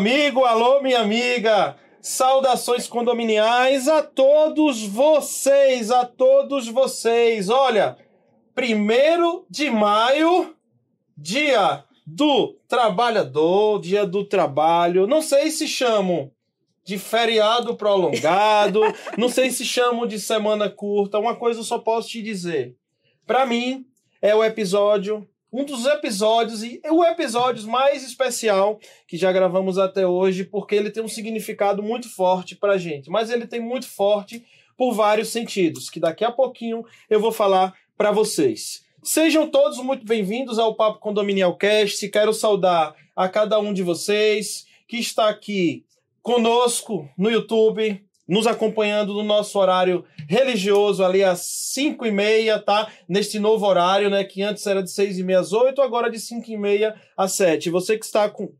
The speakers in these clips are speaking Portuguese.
amigo, alô, minha amiga. Saudações condominiais a todos vocês, a todos vocês. Olha, primeiro de maio, dia do trabalhador, dia do trabalho. Não sei se chamo de feriado prolongado, não sei se chamo de semana curta. Uma coisa eu só posso te dizer. Para mim, é o episódio um dos episódios e o episódio mais especial que já gravamos até hoje, porque ele tem um significado muito forte pra gente, mas ele tem muito forte por vários sentidos, que daqui a pouquinho eu vou falar para vocês. Sejam todos muito bem-vindos ao Papo Condominial Cast. Quero saudar a cada um de vocês que está aqui conosco no YouTube, nos acompanhando no nosso horário religioso ali às 5 e meia, tá? Neste novo horário, né? Que antes era de 6 e meia às 8, agora de 5 e meia às 7. Você que está com.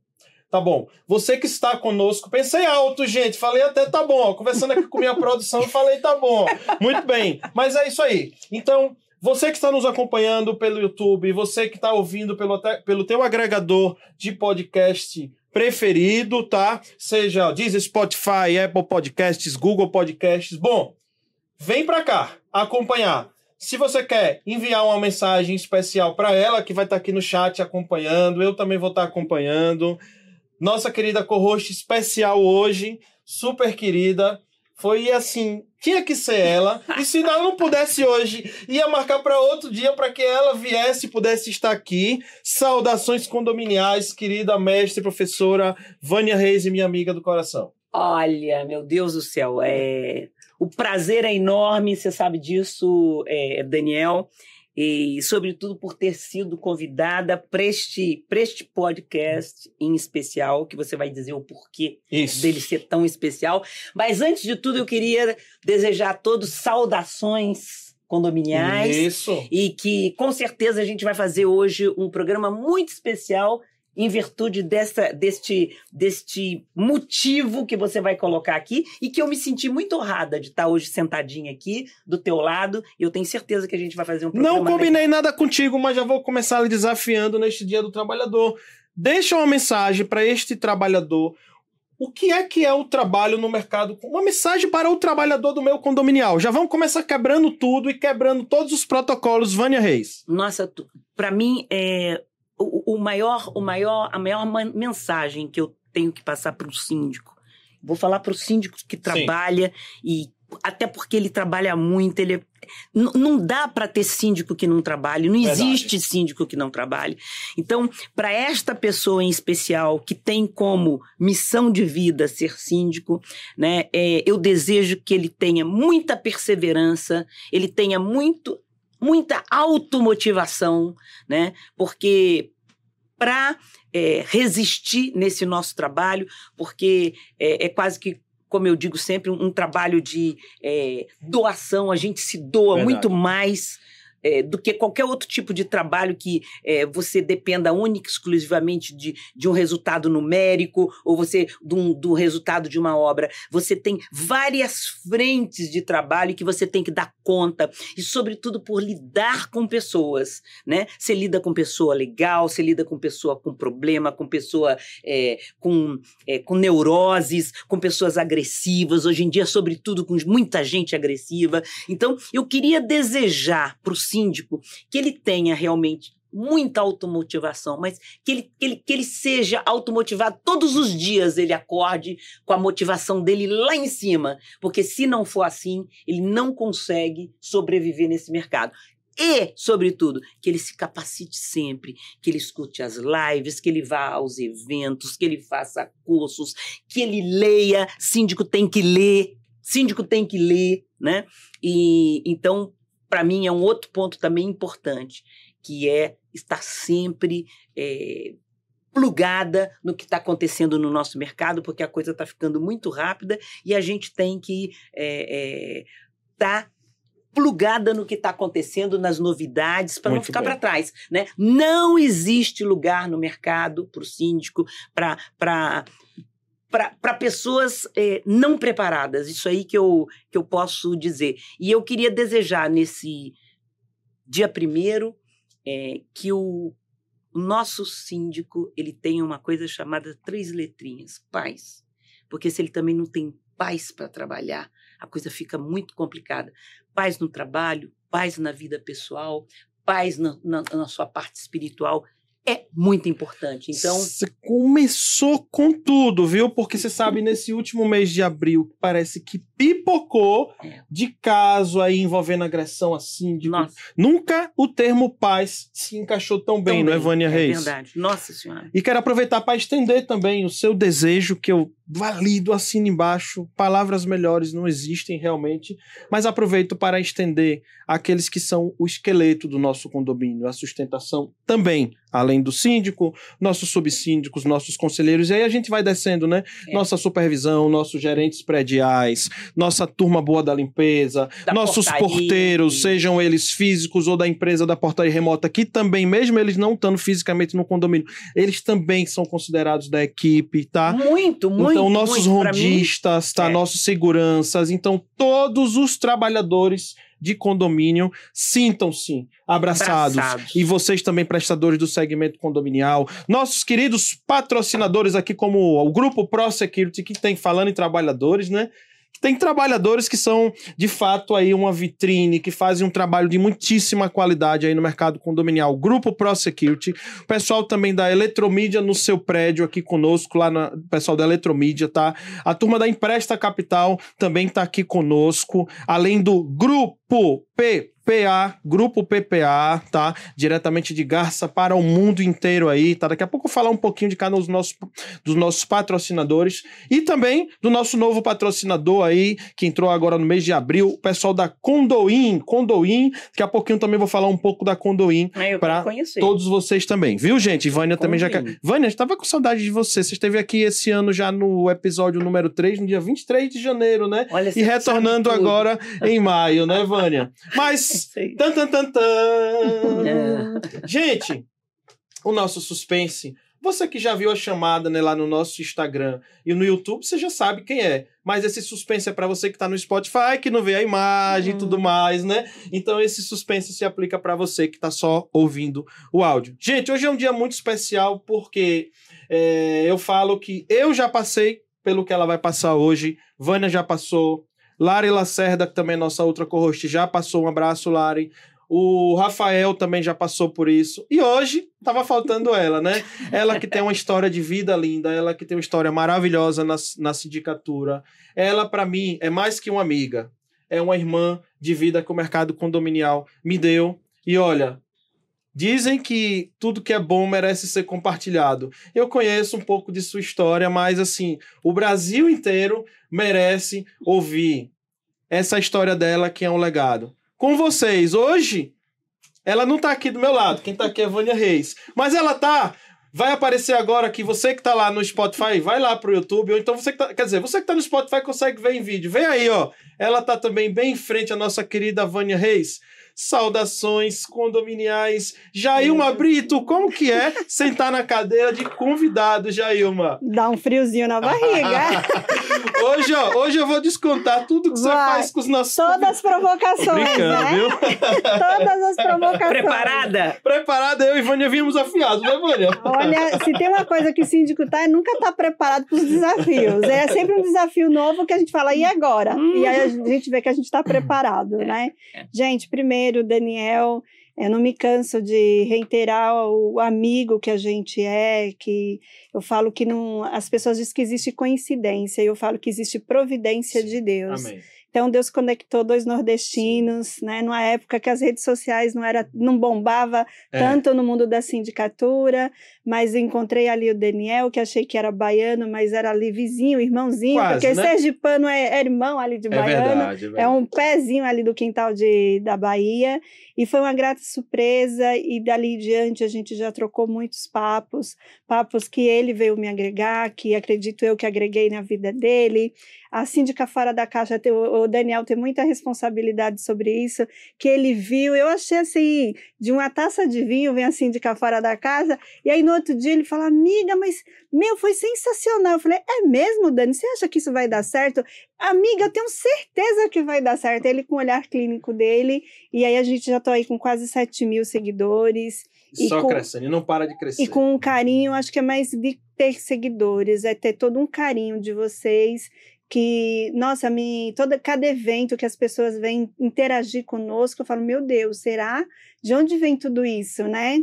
Tá bom. Você que está conosco, pensei alto, gente. Falei até tá bom. Conversando aqui com minha produção, falei tá bom. Muito bem. Mas é isso aí. Então, você que está nos acompanhando pelo YouTube, você que está ouvindo pelo, pelo teu agregador de podcast preferido, tá? Seja Deezer, Spotify, Apple Podcasts, Google Podcasts. Bom, vem para cá acompanhar. Se você quer enviar uma mensagem especial para ela, que vai estar tá aqui no chat acompanhando, eu também vou estar tá acompanhando. Nossa querida co-host especial hoje, super querida, foi assim, tinha que ser ela. E se ela não pudesse hoje, ia marcar para outro dia para que ela viesse e pudesse estar aqui. Saudações condominiais, querida mestre, professora Vânia Reis minha amiga do coração. Olha, meu Deus do céu, é o prazer é enorme, você sabe disso, é, Daniel e sobretudo por ter sido convidada para este, este podcast em especial, que você vai dizer o porquê Isso. dele ser tão especial. Mas antes de tudo, eu queria desejar a todos saudações condominiais. Isso. E que com certeza a gente vai fazer hoje um programa muito especial em virtude dessa, deste, deste motivo que você vai colocar aqui e que eu me senti muito honrada de estar hoje sentadinha aqui do teu lado e eu tenho certeza que a gente vai fazer um programa Não combinei legal. nada contigo, mas já vou começar lhe desafiando neste Dia do Trabalhador. Deixa uma mensagem para este trabalhador. O que é que é o trabalho no mercado? Uma mensagem para o trabalhador do meu condominial. Já vamos começar quebrando tudo e quebrando todos os protocolos, Vânia Reis. Nossa, para mim é o, o, maior, o maior, a maior mensagem que eu tenho que passar para o síndico. Vou falar para o síndico que trabalha Sim. e até porque ele trabalha muito, ele é... não dá para ter síndico que não trabalhe, não Verdade. existe síndico que não trabalhe. Então, para esta pessoa em especial que tem como missão de vida ser síndico, né, é, eu desejo que ele tenha muita perseverança, ele tenha muito muita automotivação, né? Porque para é, resistir nesse nosso trabalho, porque é, é, quase que como eu digo sempre, um, um trabalho de é, doação, a gente se doa Verdade. muito mais é, do que qualquer outro tipo de trabalho que é, você dependa única e exclusivamente de, de um resultado numérico ou você do, do resultado de uma obra. Você tem várias frentes de trabalho que você tem que dar conta e, sobretudo, por lidar com pessoas, né? Você lida com pessoa legal, você lida com pessoa com problema, com pessoa é, com, é, com neuroses, com pessoas agressivas. Hoje em dia, sobretudo, com muita gente agressiva. Então, eu queria desejar para síndico, que ele tenha realmente muita automotivação, mas que ele, que ele, que ele seja automotivado todos os dias, ele acorde com a motivação dele lá em cima, porque se não for assim, ele não consegue sobreviver nesse mercado. E, sobretudo, que ele se capacite sempre, que ele escute as lives, que ele vá aos eventos, que ele faça cursos, que ele leia. Síndico tem que ler, síndico tem que ler, né? E então para mim é um outro ponto também importante, que é estar sempre é, plugada no que está acontecendo no nosso mercado, porque a coisa está ficando muito rápida e a gente tem que estar é, é, tá plugada no que está acontecendo, nas novidades, para não ficar para trás. Né? Não existe lugar no mercado para o síndico, para para pessoas é, não preparadas. Isso aí que eu, que eu posso dizer. E eu queria desejar nesse dia primeiro é, que o, nosso síndico ele tenha uma coisa chamada três letrinhas, paz. Porque se ele também não tem paz para trabalhar, a coisa fica muito complicada. Paz no trabalho, paz na vida pessoal, paz na, na, na sua parte espiritual é muito importante. Então. Você começou com tudo, viu? Porque você sabe, nesse último mês de abril, parece que pipocou é. de caso aí envolvendo agressão assim. De... Nunca o termo paz se encaixou tão bem, não é, Vânia é Reis? É verdade. Nossa Senhora. E quero aproveitar para estender também o seu desejo, que eu valido, assino embaixo. Palavras melhores não existem realmente, mas aproveito para estender aqueles que são o esqueleto do nosso condomínio, a sustentação também, além do síndico, nossos subsíndicos, nossos conselheiros, e aí a gente vai descendo, né? É. Nossa supervisão, nossos gerentes prediais, nossa turma boa da limpeza, da nossos portaria. porteiros, sejam eles físicos ou da empresa da portaria remota, que também, mesmo eles não estando fisicamente no condomínio, eles também são considerados da equipe, tá? Muito, muito. Então, nossos muito, rondistas, tá? É. Nossos seguranças, então todos os trabalhadores de condomínio sintam-se abraçados. abraçados. E vocês também, prestadores do segmento condominial, nossos queridos patrocinadores aqui, como o Grupo Pro Security, que tem falando em trabalhadores, né? Tem trabalhadores que são, de fato, aí uma vitrine, que fazem um trabalho de muitíssima qualidade aí no mercado condominial. Grupo Pro Security, o pessoal também da Eletromídia no seu prédio aqui conosco, lá no pessoal da Eletromídia, tá? A turma da Empresta Capital também tá aqui conosco, além do Grupo P PA, Grupo PPA, tá? Diretamente de Garça para o mundo inteiro aí, tá? Daqui a pouco eu vou falar um pouquinho de cada um dos nossos, dos nossos patrocinadores e também do nosso novo patrocinador aí, que entrou agora no mês de abril, o pessoal da Condoin, Condoin, daqui a pouquinho também vou falar um pouco da Condoin ah, para todos vocês também, viu, gente? Vânia também já quer... Vânia, estava com saudade de você, você esteve aqui esse ano já no episódio número 3, no dia 23 de janeiro, né? Olha, e retornando agora em maio, né, Vânia? Vânia? Mas. Tan, tan, tan, tan. É. Gente, o nosso suspense. Você que já viu a chamada né, lá no nosso Instagram e no YouTube, você já sabe quem é. Mas esse suspense é para você que tá no Spotify, que não vê a imagem e Hum. tudo mais, né? Então esse suspense se aplica para você que tá só ouvindo o áudio. Gente, hoje é um dia muito especial porque é, eu falo que eu já passei pelo que ela vai passar hoje. Vânia já passou. Lari Lacerda, que também é nossa outra co-host, já passou. Um abraço, Lari. O Rafael também já passou por isso. E hoje tava faltando ela, né? Ela que tem uma história de vida linda, ela que tem uma história maravilhosa na, na sindicatura. Ela, para mim, é mais que uma amiga. É uma irmã de vida que o mercado condominial me deu. E olha, dizem que tudo que é bom merece ser compartilhado. Eu conheço um pouco de sua história, mas assim, o Brasil inteiro merece ouvir essa história dela, que é um legado. Com vocês, hoje, ela não tá aqui do meu lado, quem tá aqui é Vânia Reis. Mas ela tá. Vai aparecer agora aqui, você que tá lá no Spotify, vai lá pro YouTube, ou então você que tá. Quer dizer, você que tá no Spotify consegue ver em vídeo. Vem aí, ó. Ela tá também bem em frente à nossa querida Vânia Reis. Saudações condominiais. Jailma Brito, como que é sentar na cadeira de convidado, Jailma? Dá um friozinho na barriga. Hoje, ó, hoje eu vou descontar tudo que você Vai. faz com os nossos Todas as provocações, Brincando, né? viu? Todas as provocações. Preparada? Preparada, eu e Vânia vimos afiados, né, Vânia? Olha, se tem uma coisa que o síndico tá, é nunca tá preparado para os desafios. É sempre um desafio novo que a gente fala, e agora? E aí a gente vê que a gente está preparado, né? é. Gente, primeiro, Daniel, eu não me canso de reiterar o amigo que a gente é, que eu falo que não, as pessoas dizem que existe coincidência, e eu falo que existe providência Sim. de Deus. Amém. Então Deus conectou dois nordestinos, né, numa época que as redes sociais não era, não bombava É. tanto no mundo da sindicatura, mas encontrei ali o Daniel, que achei que era baiano, mas era ali vizinho, irmãozinho, Quase, porque né? Sergipano é, é irmão ali de É baiano. verdade, é É verdade. um pezinho ali do quintal de, da Bahia. E foi uma grata surpresa. E dali em diante a gente já trocou muitos papos. Papos que ele veio me agregar, que acredito eu que agreguei na vida dele. A síndica fora da caixa, o Daniel tem muita responsabilidade sobre isso, que ele viu. Eu achei assim, de uma taça de vinho vem a síndica fora da casa. E aí no outro dia ele fala, amiga, mas meu, foi sensacional. Eu falei, é mesmo, Dani? Você acha que isso vai dar certo? Amiga, eu tenho certeza que vai dar certo. Ele com o olhar clínico dele. E aí a gente já tá aí com quase 7 mil seguidores. e Só com- crescendo, e não para de crescer. E com um carinho, acho que é mais de ter seguidores, é ter todo um carinho de vocês. Que, nossa, me, toda, cada evento que as pessoas vêm interagir conosco, eu falo, meu Deus, será? De onde vem tudo isso, né?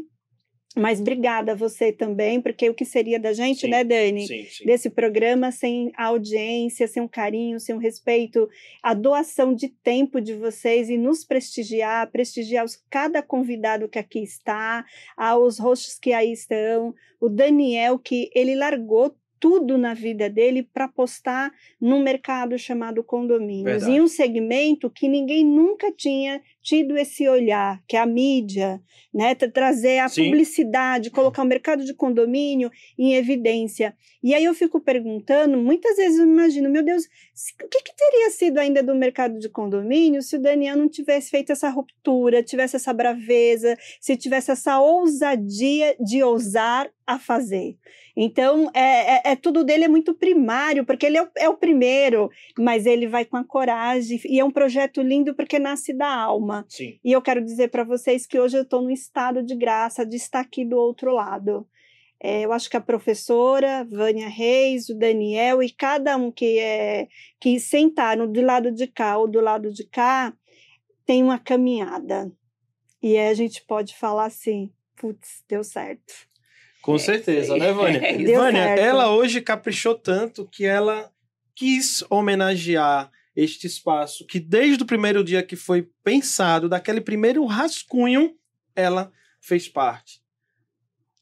Mas obrigada a você também, porque o que seria da gente, Sim, né, Dani? Sim, sim. desse programa sem a audiência, sem um carinho, sem um respeito, a doação de tempo de vocês e nos prestigiar, prestigiar os, cada convidado que aqui está, aos hosts que aí estão, o Daniel que ele largou tudo na vida dele para postar num mercado chamado condomínios, Verdade. em um segmento que ninguém nunca tinha tido esse olhar, que é a mídia, né, tra- trazer a Sim. publicidade, colocar o mercado de condomínio em evidência. E aí eu fico perguntando, muitas vezes eu imagino, meu Deus, o que, que teria sido ainda do mercado de condomínio se o Daniel não tivesse feito essa ruptura, tivesse essa braveza, se tivesse essa ousadia de ousar a fazer. Então, é, é- é- tudo dele é muito primário, porque ele é o, é o primeiro, mas ele vai com a coragem, e é um projeto lindo porque nasce da alma. Sim. E eu quero dizer para vocês que hoje eu estou num estado de graça de estar aqui do outro lado. É, eu acho que a professora, Vânia Reis, o Daniel e cada um que, é, que sentaram do lado de cá ou do lado de cá tem uma caminhada. E aí a gente pode falar assim: putz, deu certo. Com certeza, né, Vânia? É Vânia, certo. ela hoje caprichou tanto que ela quis homenagear este espaço que desde o primeiro dia que foi pensado, daquele primeiro rascunho, ela fez parte.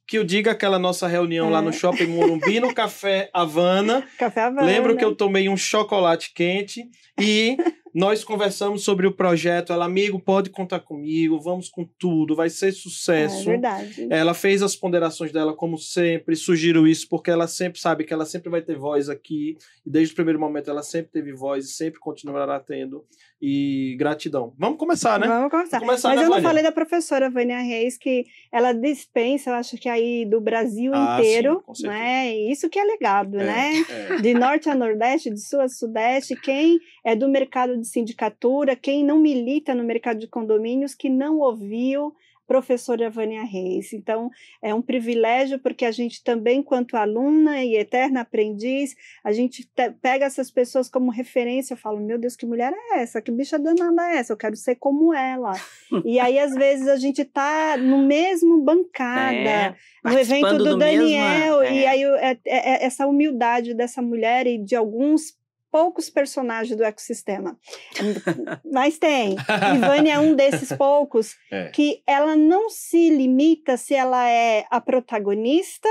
Que eu diga aquela nossa reunião lá É. no Shopping Morumbi, no Café Havana. Café Havana. Lembro que eu tomei um chocolate quente e Nós conversamos sobre o projeto. Ela, amigo, pode contar comigo, vamos com tudo, vai ser É sucesso. verdade. Ela fez as ponderações dela como sempre, sugiro isso porque ela sempre sabe que ela sempre vai ter voz aqui e desde o primeiro momento ela sempre teve voz e sempre continuará tendo. E gratidão. Vamos começar, né? Vamos começar. Vamos começar, Mas né, eu não Vânia? falei da professora Vânia Reis, que ela dispensa, eu acho que aí do Brasil Ah, inteiro, sim, né? Isso que é legado, É, né? é. De norte a nordeste, de sul a sudeste, quem é do mercado de sindicatura, quem não milita no mercado de condomínios, que não ouviu professora Vânia Reis. Então, é um privilégio porque a gente também, quanto aluna e eterna aprendiz, a gente te- pega essas pessoas como referência, eu falo, meu Deus, que mulher é essa? Que bicha danada é essa? Eu quero ser como ela. e aí, às vezes, a gente tá no mesmo bancada, É, no evento do, do mesmo, Daniel, e é. aí o- é- é- é essa humildade dessa mulher e de alguns poucos personagens do ecossistema. Mas tem. E Vânia é um desses poucos É. que ela não se limita se ela é a protagonista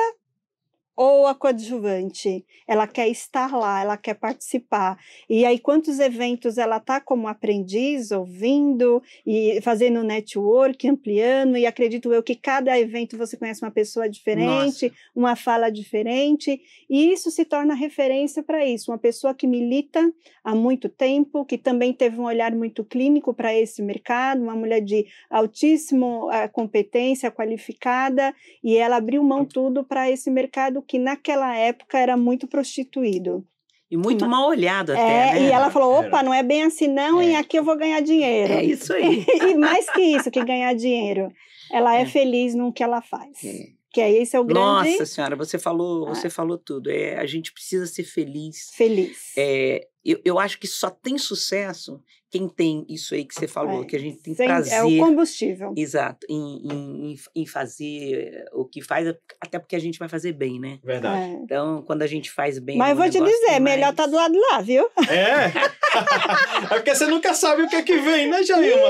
ou a coadjuvante. Ela quer estar lá, ela quer participar. E aí, quantos eventos ela está como aprendiz, ouvindo e fazendo network, ampliando, e acredito eu que cada evento você conhece uma pessoa diferente, uma fala diferente, e isso se torna referência para isso. Uma pessoa que milita há muito tempo, que também teve um olhar muito clínico para esse mercado, uma mulher de altíssima eh, competência, qualificada, e ela abriu mão tudo para esse mercado que naquela época era muito prostituído. E muito Ma- mal olhado até, É, né? e ela falou: opa, não é bem assim não, e É. aqui eu vou ganhar dinheiro. É isso aí. e mais que isso, que ganhar dinheiro. Ela é, É. feliz no que ela faz. É. Que é esse é o grande Nossa senhora, você falou, Ah. você falou tudo. É, a gente precisa ser feliz. feliz. É, eu, eu acho que só tem sucesso quem tem isso aí que você falou, É, que a gente tem Sem- prazer. é o combustível. Exato, em, em, em- fazer o que faz, até porque a gente vai fazer bem, né? Verdade. É. Então, quando a gente faz bem. Mas eu o vou te dizer, melhor mais- tá do lado de lá, viu? É. é porque você nunca sabe o que é que vem, né, Jailma?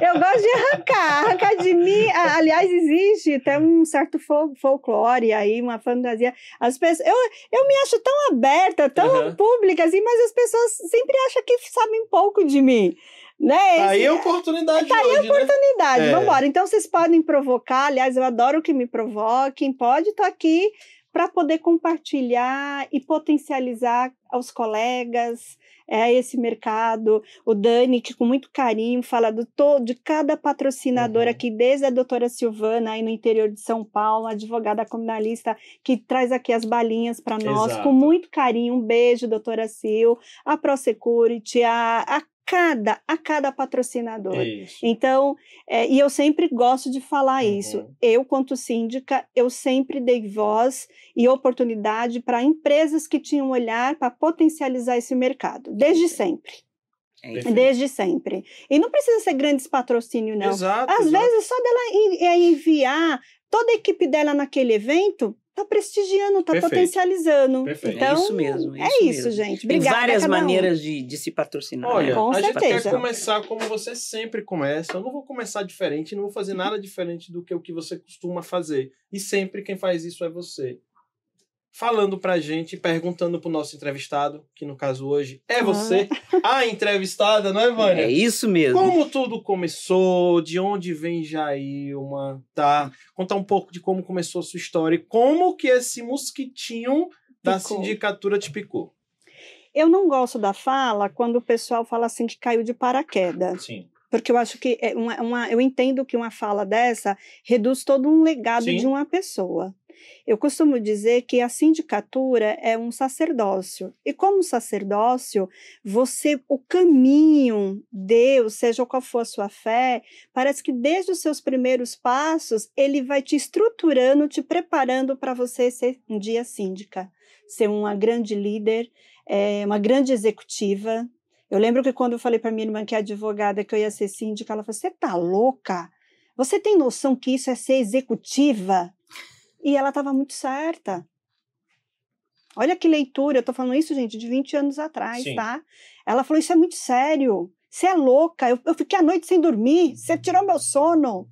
Eu gosto de arrancar. Arrancar de mim. Aliás, existe até um certo fol- folclore aí, uma fantasia. As pessoas, eu, eu me acho tão aberta, tão Aham. pública assim, mas as pessoas sempre acham que sabem pouco de mim. Né? Tá aí a oportunidade Tá aí hoje, né? oportunidade. É. Vamos embora. Então vocês podem provocar. Aliás, eu adoro que me provoquem. Pode estar aqui para poder compartilhar e potencializar aos colegas é, esse mercado. O Dani, que com muito carinho fala do to, de cada patrocinador Uhum. aqui, desde a doutora Silvana, aí no interior de São Paulo, a advogada criminalista, que traz aqui as balinhas para nós, Exato. com muito carinho. Um beijo, doutora Sil, a ProSecurity, a, a cada, a cada patrocinador. Isso. Então, é, e eu sempre gosto de falar Uhum. isso. Eu, quanto síndica, eu sempre dei voz e oportunidade para empresas que tinham olhar para potencializar esse mercado, desde sempre. Perfeito. desde sempre. E não precisa ser grandes patrocínios, não. Exato. Às exato. vezes, só dela é enviar toda a equipe dela naquele evento, tá prestigiando, tá Perfeito. potencializando. Perfeito. Então, é isso mesmo. É, é isso, isso, mesmo. gente. Tem Obrigada a várias um. maneiras de, de se patrocinar. Olha, né? Com a gente certeza. quer começar como você sempre começa. Eu não vou começar diferente, não vou fazer nada diferente do que o que você costuma fazer. E sempre quem faz isso é você. Falando pra gente, perguntando pro nosso entrevistado, que no caso hoje é você, a entrevistada, não é, Vânia? É isso mesmo. Como tudo começou, de onde vem Jailma, tá? Contar um pouco de como começou a sua história e como que esse mosquitinho da Picou. sindicatura te picou. Eu não gosto da fala quando o pessoal fala assim que caiu de paraquedas. Sim. Porque eu acho que é uma, uma- eu entendo que uma fala dessa reduz todo um legado Sim. de uma pessoa. Eu costumo dizer que a sindicatura é um sacerdócio. E como sacerdócio, você, o caminho, Deus, seja qual for a sua fé, parece que desde os seus primeiros passos, ele vai te estruturando, te preparando para você ser um dia síndica, ser uma grande líder, eh, uma grande executiva, eu lembro que quando eu falei para minha irmã que é advogada que eu ia ser síndica, ela falou: Você tá louca? Você tem noção que isso é ser executiva? E ela estava muito certa. Olha que leitura, eu tô falando isso, gente, de 20 anos atrás, Sim. tá? Ela falou: Isso é muito sério. Você é louca. Eu, eu fiquei a noite sem dormir. Você tirou meu sono.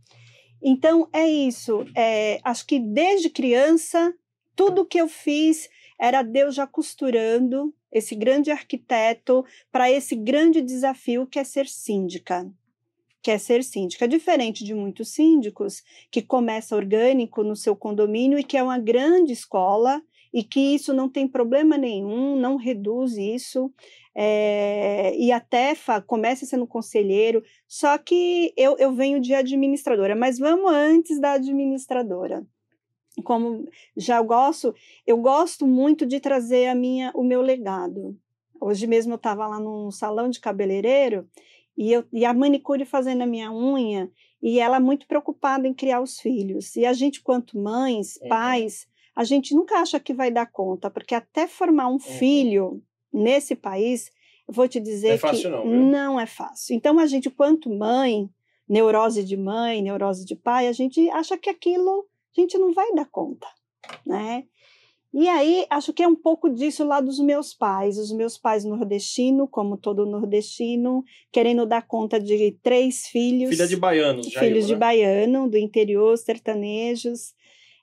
Então, é isso. É, acho que desde criança, tudo que eu fiz era Deus já costurando esse grande arquiteto para esse grande desafio que é ser síndica. Que é ser síndica, diferente de muitos síndicos que começa orgânico no seu condomínio e que é uma grande escola e que isso não tem problema nenhum, não reduz isso. É, e a Tefa começa sendo conselheiro, só que eu, eu venho de administradora, mas vamos antes da administradora como já gosto, eu gosto muito de trazer a minha, o meu legado. Hoje mesmo eu estava lá num salão de cabeleireiro e, eu, e a manicure fazendo a minha unha e ela muito preocupada em criar os filhos. E a gente, quanto mães, uhum. pais, a gente nunca acha que vai dar conta, porque até formar um uhum. filho nesse país, eu vou te dizer é fácil que não, não é fácil. Então a gente, quanto mãe, neurose de mãe, neurose de pai, a gente acha que aquilo a gente não vai dar conta, né? E aí, acho que é um pouco disso lá dos meus pais. Os meus pais nordestino, como todo nordestino, querendo dar conta de três filhos. Filha de baianos, já Filhos eu, de né? baiano, do interior, sertanejos.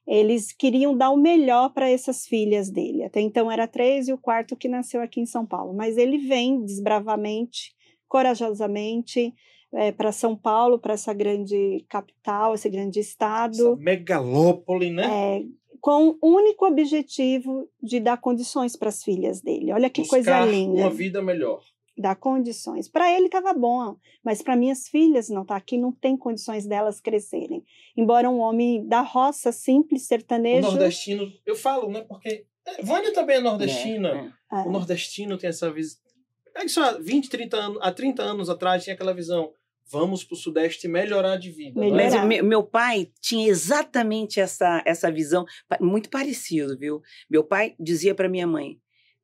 Eles queriam dar o melhor para essas filhas dele. Até então era três e o quarto que nasceu aqui em São Paulo. Mas ele vem desbravamente, corajosamente, é, para São Paulo, para essa grande capital, esse grande estado. Essa megalópole, né? É, com o único objetivo de dar condições para as filhas dele. Olha que Buscar coisa linda. Uma vida melhor. Dar condições. Para ele estava bom, mas para minhas filhas não tá aqui, não tem condições delas crescerem. Embora um homem da roça simples, sertanejo. O nordestino, eu falo, né? Porque é, Vânia também é nordestina. É, é. O nordestino tem essa visão. É isso há 20, 30 anos, há 30 anos atrás tinha aquela visão vamos para o Sudeste melhorar de vida. É? Melhorar. Mas meu pai tinha exatamente essa, essa visão, muito parecido, viu? Meu pai dizia para minha mãe,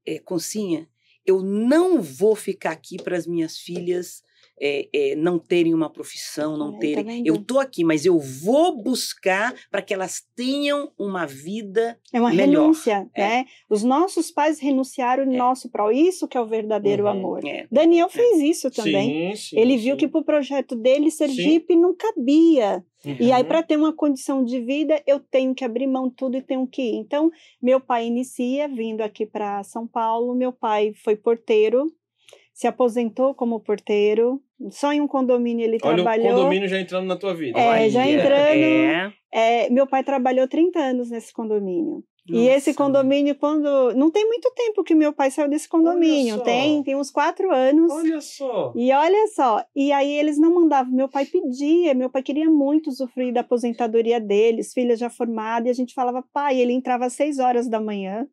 é, Concinha, eu não vou ficar aqui para as minhas filhas é, é, não terem uma profissão, não terem. Tá eu tô aqui, mas eu vou buscar para que elas tenham uma vida É uma melhor. renúncia, é. né? Os nossos pais renunciaram em é. nosso prol. Isso que é o verdadeiro uhum, amor. É. Daniel fez isso também. Sim, sim, Ele sim. viu que para o projeto dele, Sergipe sim. não cabia. Uhum. E aí, uhum. para ter uma condição de vida, eu tenho que abrir mão tudo e tenho que ir. Então, meu pai inicia vindo aqui para São Paulo. Meu pai foi porteiro, se aposentou como porteiro, só em um condomínio ele Olha trabalhou. o condomínio já entrando na tua vida. É, já entrando. É. É, meu pai trabalhou 30 anos nesse condomínio. Nossa. E esse condomínio, quando. Não tem muito tempo que meu pai saiu desse condomínio. Tem, tem uns quatro anos. Olha só. E olha só. E aí eles não mandavam. Meu pai pedia, meu pai queria muito usufruir da aposentadoria deles, filha já formada, e a gente falava, pai, ele entrava às seis horas da manhã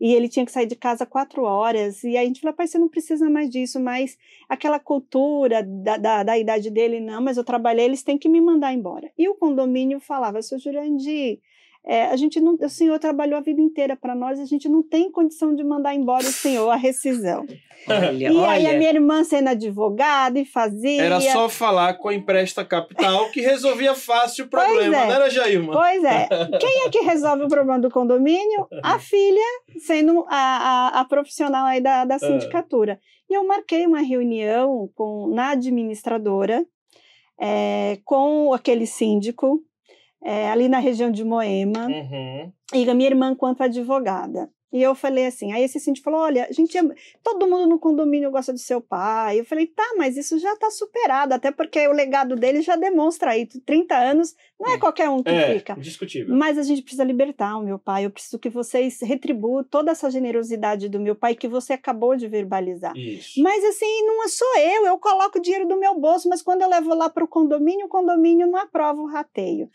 e ele tinha que sair de casa quatro horas, e a gente falou, pai, você não precisa mais disso, mas aquela cultura da, da, da idade dele, não, mas eu trabalhei, eles têm que me mandar embora. E o condomínio falava, seu Jurandir, é, a gente não, o senhor trabalhou a vida inteira para nós, a gente não tem condição de mandar embora o senhor a rescisão. Olha, e olha. aí a minha irmã sendo advogada e fazia. Era só falar com a Empresta Capital que resolvia fácil o problema, é. não era, Jailma? Pois é. Quem é que resolve o problema do condomínio? A filha, sendo a, a, a profissional aí da, da sindicatura. E eu marquei uma reunião com, na administradora é, com aquele síndico é, ali na região de Moema, uhum. e a minha irmã quanto advogada. E eu falei assim, aí esse síndico falou, olha, a gente, é, todo mundo no condomínio gosta do seu pai. Eu falei, tá, mas isso já está superado, até porque o legado dele já demonstra aí, 30 anos, não é qualquer um que é, fica. Discutível. Mas a gente precisa libertar o meu pai, eu preciso que vocês retribuam toda essa generosidade do meu pai que você acabou de verbalizar. Isso. Mas assim, não sou eu, eu coloco o dinheiro do meu bolso, mas quando eu levo lá para o condomínio, o condomínio não aprova o rateio.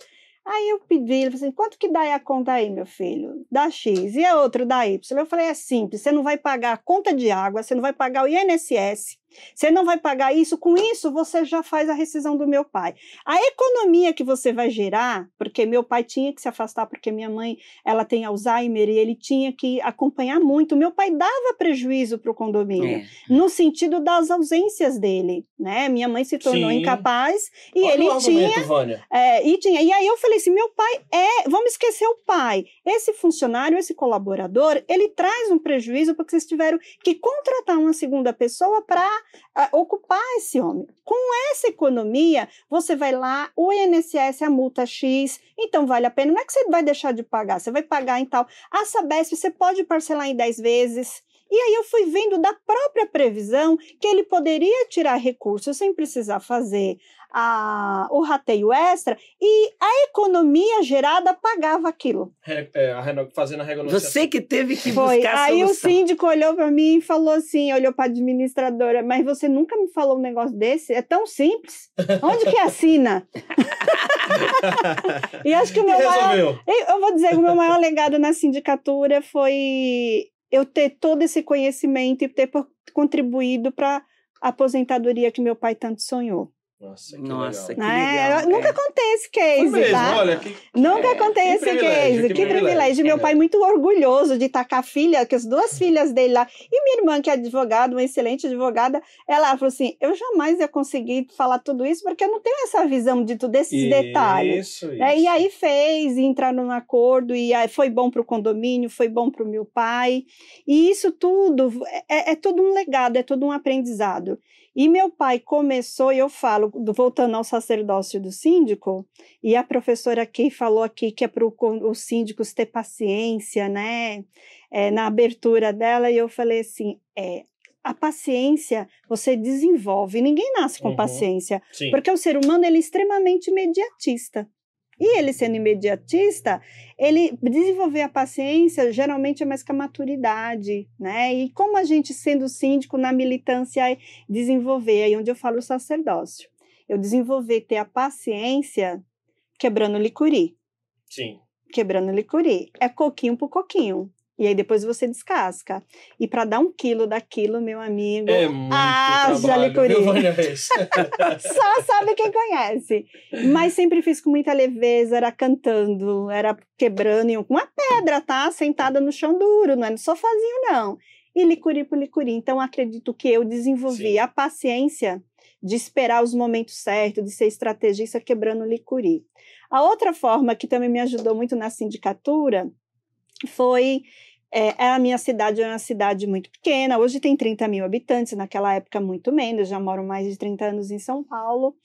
Aí eu pedi, ele falou assim, quanto que dá a conta aí, meu filho? Dá X. E a outra dá Y? Eu falei, é simples, você não vai pagar a conta de água, você não vai pagar o INSS, você não vai pagar isso, com isso você já faz a rescisão do meu pai. A economia que você vai gerar, porque meu pai tinha que se afastar porque minha mãe, ela tem Alzheimer e ele tinha que acompanhar muito. Meu pai dava prejuízo para o condomínio, É. no sentido das ausências dele, né? Minha mãe se tornou Sim. incapaz e Olha ele tinha é, e, tinha, e aí eu falei assim, meu pai é, vamos esquecer o pai. Esse funcionário, esse colaborador, ele traz um prejuízo porque vocês tiveram que contratar uma segunda pessoa para ocupar esse homem. Com essa economia, você vai lá, o INSS, a multa X, então vale a pena. Não é que você vai deixar de pagar, você vai pagar em tal. A Sabesp, você pode parcelar em 10 vezes. E aí eu fui vendo da própria previsão que ele poderia tirar recursos sem precisar fazer a, o rateio extra e a economia gerada pagava aquilo. Re, é, a reno, fazendo a renegociação. Você que teve que Foi. buscar a Aí o síndico olhou para mim e falou assim, olhou para a administradora, mas você nunca me falou um negócio desse? É tão simples. Onde que assina? e acho que o meu maior eu vou dizer que o meu maior legado na sindicatura foi eu ter todo esse conhecimento e ter contribuído para a aposentadoria que meu pai tanto sonhou. Nossa, que Nossa, legal. que né? legal, Eu nunca é. contei esse case, mesmo, tá? olha, que, Nunca É, contei que esse privilégio, case. que Que, privilégio. privilégio. Meu É. pai muito orgulhoso de estar com a filha, que as duas filhas dele lá. E minha irmã, que é advogada, uma excelente advogada, ela falou assim: eu jamais ia conseguir falar tudo isso, porque eu não tenho essa visão de tudo, esses detalhes. Isso, isso. É, e aí fez, e entraram num acordo, e aí foi bom para o condomínio, foi bom para o meu pai. E isso tudo é, é todo um legado, é todo um aprendizado. E meu pai começou, e eu falo, do- voltando ao sacerdócio do síndico, e a professora aqui falou aqui que é para os síndicos ter paciência, né? É, na abertura dela, e eu falei assim: é, a paciência você desenvolve, ninguém nasce com Uhum. paciência. Sim. Porque o ser humano ele é extremamente imediatista. E ele sendo imediatista, ele desenvolver a paciência geralmente é mais com a maturidade, né? E como a gente sendo síndico na militância desenvolver, aí onde eu falo o sacerdócio, eu desenvolver ter a paciência quebrando licuri, Sim. quebrando licuri, é coquinho por coquinho. E aí depois você descasca. E para dar um quilo daquilo, meu amigo, É muito Ah, trabalho, só sabe quem conhece. Mas sempre fiz com muita leveza, era cantando, era quebrando em uma pedra, tá? Sentada no chão duro, não é no sofazinho, não. E licuri por licuri. Então, acredito que eu desenvolvi Sim. a paciência de esperar os momentos certos, de ser estrategista quebrando licuri. A outra forma que também me ajudou muito na sindicatura foi é, é a minha cidade é uma cidade muito pequena, hoje tem 30 mil habitantes, naquela época muito menos, já moro mais de 30 anos em São Paulo,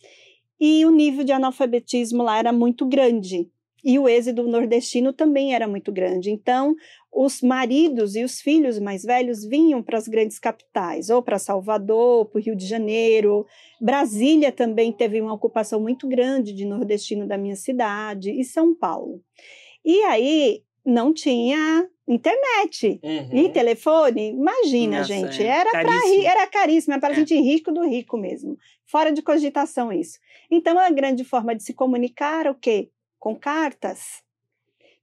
e o nível de analfabetismo lá era muito grande, e o êxodo nordestino também era muito grande. Então, os maridos e os filhos mais velhos vinham para as grandes capitais, ou para Salvador, para o Rio de Janeiro. Brasília também teve uma ocupação muito grande de nordestino da minha cidade, e São Paulo. E aí não tinha internet. Uhum. E telefone, imagina, Nossa, gente, é era para caríssimo. era caríssimo, era para É. gente rico do rico mesmo, fora de cogitação isso. Então a grande forma de se comunicar o quê? Com cartas.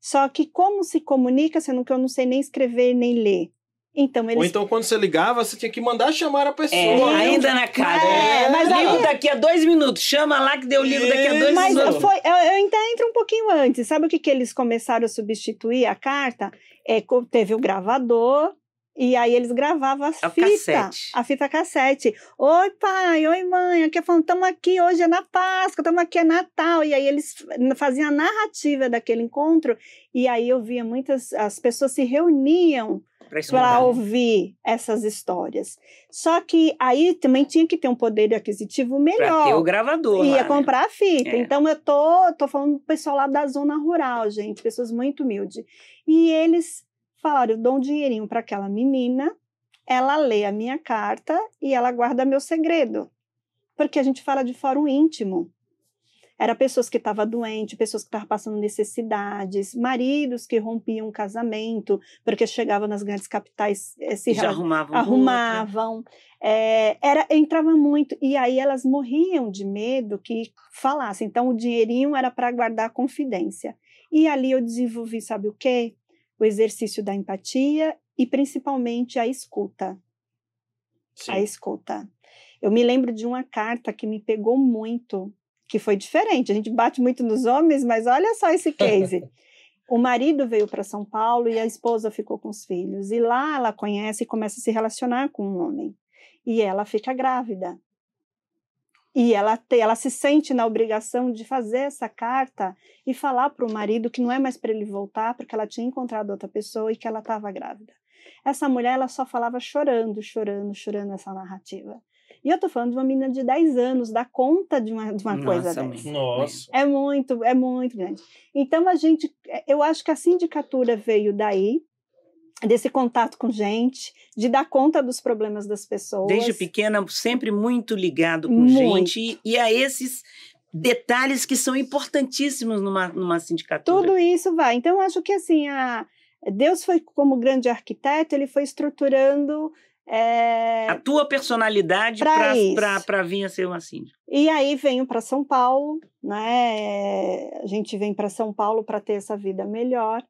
Só que como se comunica, sendo que eu não sei nem escrever nem ler. Então Ou eles então, quando você ligava, você tinha que mandar chamar a pessoa. É, ainda na cara. É, mas ligo aí- daqui a dois minutos. Chama lá que deu ligo daqui a dois Mas minutos. foi, eu, eu ainda entro um pouquinho antes. Sabe o que, que eles começaram a substituir a carta? É, teve o gravador, e aí eles gravavam as É o fitas. cassete. A fita cassete. Oi, pai, oi, mãe. Aqui falando, estamos aqui, hoje é na Páscoa, estamos aqui, é Natal. E aí eles faziam a narrativa daquele encontro, e aí eu via muitas. As pessoas se reuniam para ouvir essas histórias. Só que aí também tinha que ter um poder aquisitivo melhor Pra ter o gravador. ia lá, né? comprar a fita. É. Então eu tô, tô falando do pessoal lá da zona rural, gente, pessoas muito humildes. E eles falaram: eu dou um dinheirinho para aquela menina, ela lê a minha carta e ela guarda meu segredo. Porque a gente fala de fórum íntimo. Era pessoas que estavam doentes, pessoas que estavam passando necessidades, maridos que rompiam um casamento, porque chegavam nas grandes capitais eh, se Já arrumavam. arrumavam, é, era, entrava muito, e aí elas morriam de medo que falassem. Então, o dinheirinho era para guardar a confidência. E ali eu desenvolvi, sabe o quê? O exercício da empatia e principalmente a escuta. Sim. A escuta. Eu me lembro de uma carta que me pegou muito, que foi diferente. A gente bate muito nos homens, mas olha só esse case. O marido veio para São Paulo e a esposa ficou com os filhos. E lá ela conhece e começa a se relacionar com um homem. E ela fica grávida. E ela, te, ela se sente na obrigação de fazer essa carta e falar para o marido que não é mais para ele voltar, porque ela tinha encontrado outra pessoa e que ela estava grávida. Essa mulher ela só falava chorando, chorando, chorando essa narrativa. E eu tô falando de uma menina de 10 anos, dá conta de uma, de uma coisa Nossa, dessa. mãe. Nossa. É muito, é muito grande. Então a gente, eu acho que a sindicatura veio daí. desse contato com gente, de dar conta dos problemas das pessoas. Desde pequena, sempre muito ligado com Muito. gente e, e a esses detalhes que são importantíssimos numa, numa sindicatura. Tudo isso vai. Então, eu acho que assim, a, Deus foi como grande arquiteto, ele foi estruturando. É, A tua personalidade para vir a ser uma síndica. E aí venho para São Paulo, né? A gente vem para São Paulo para ter essa vida melhor.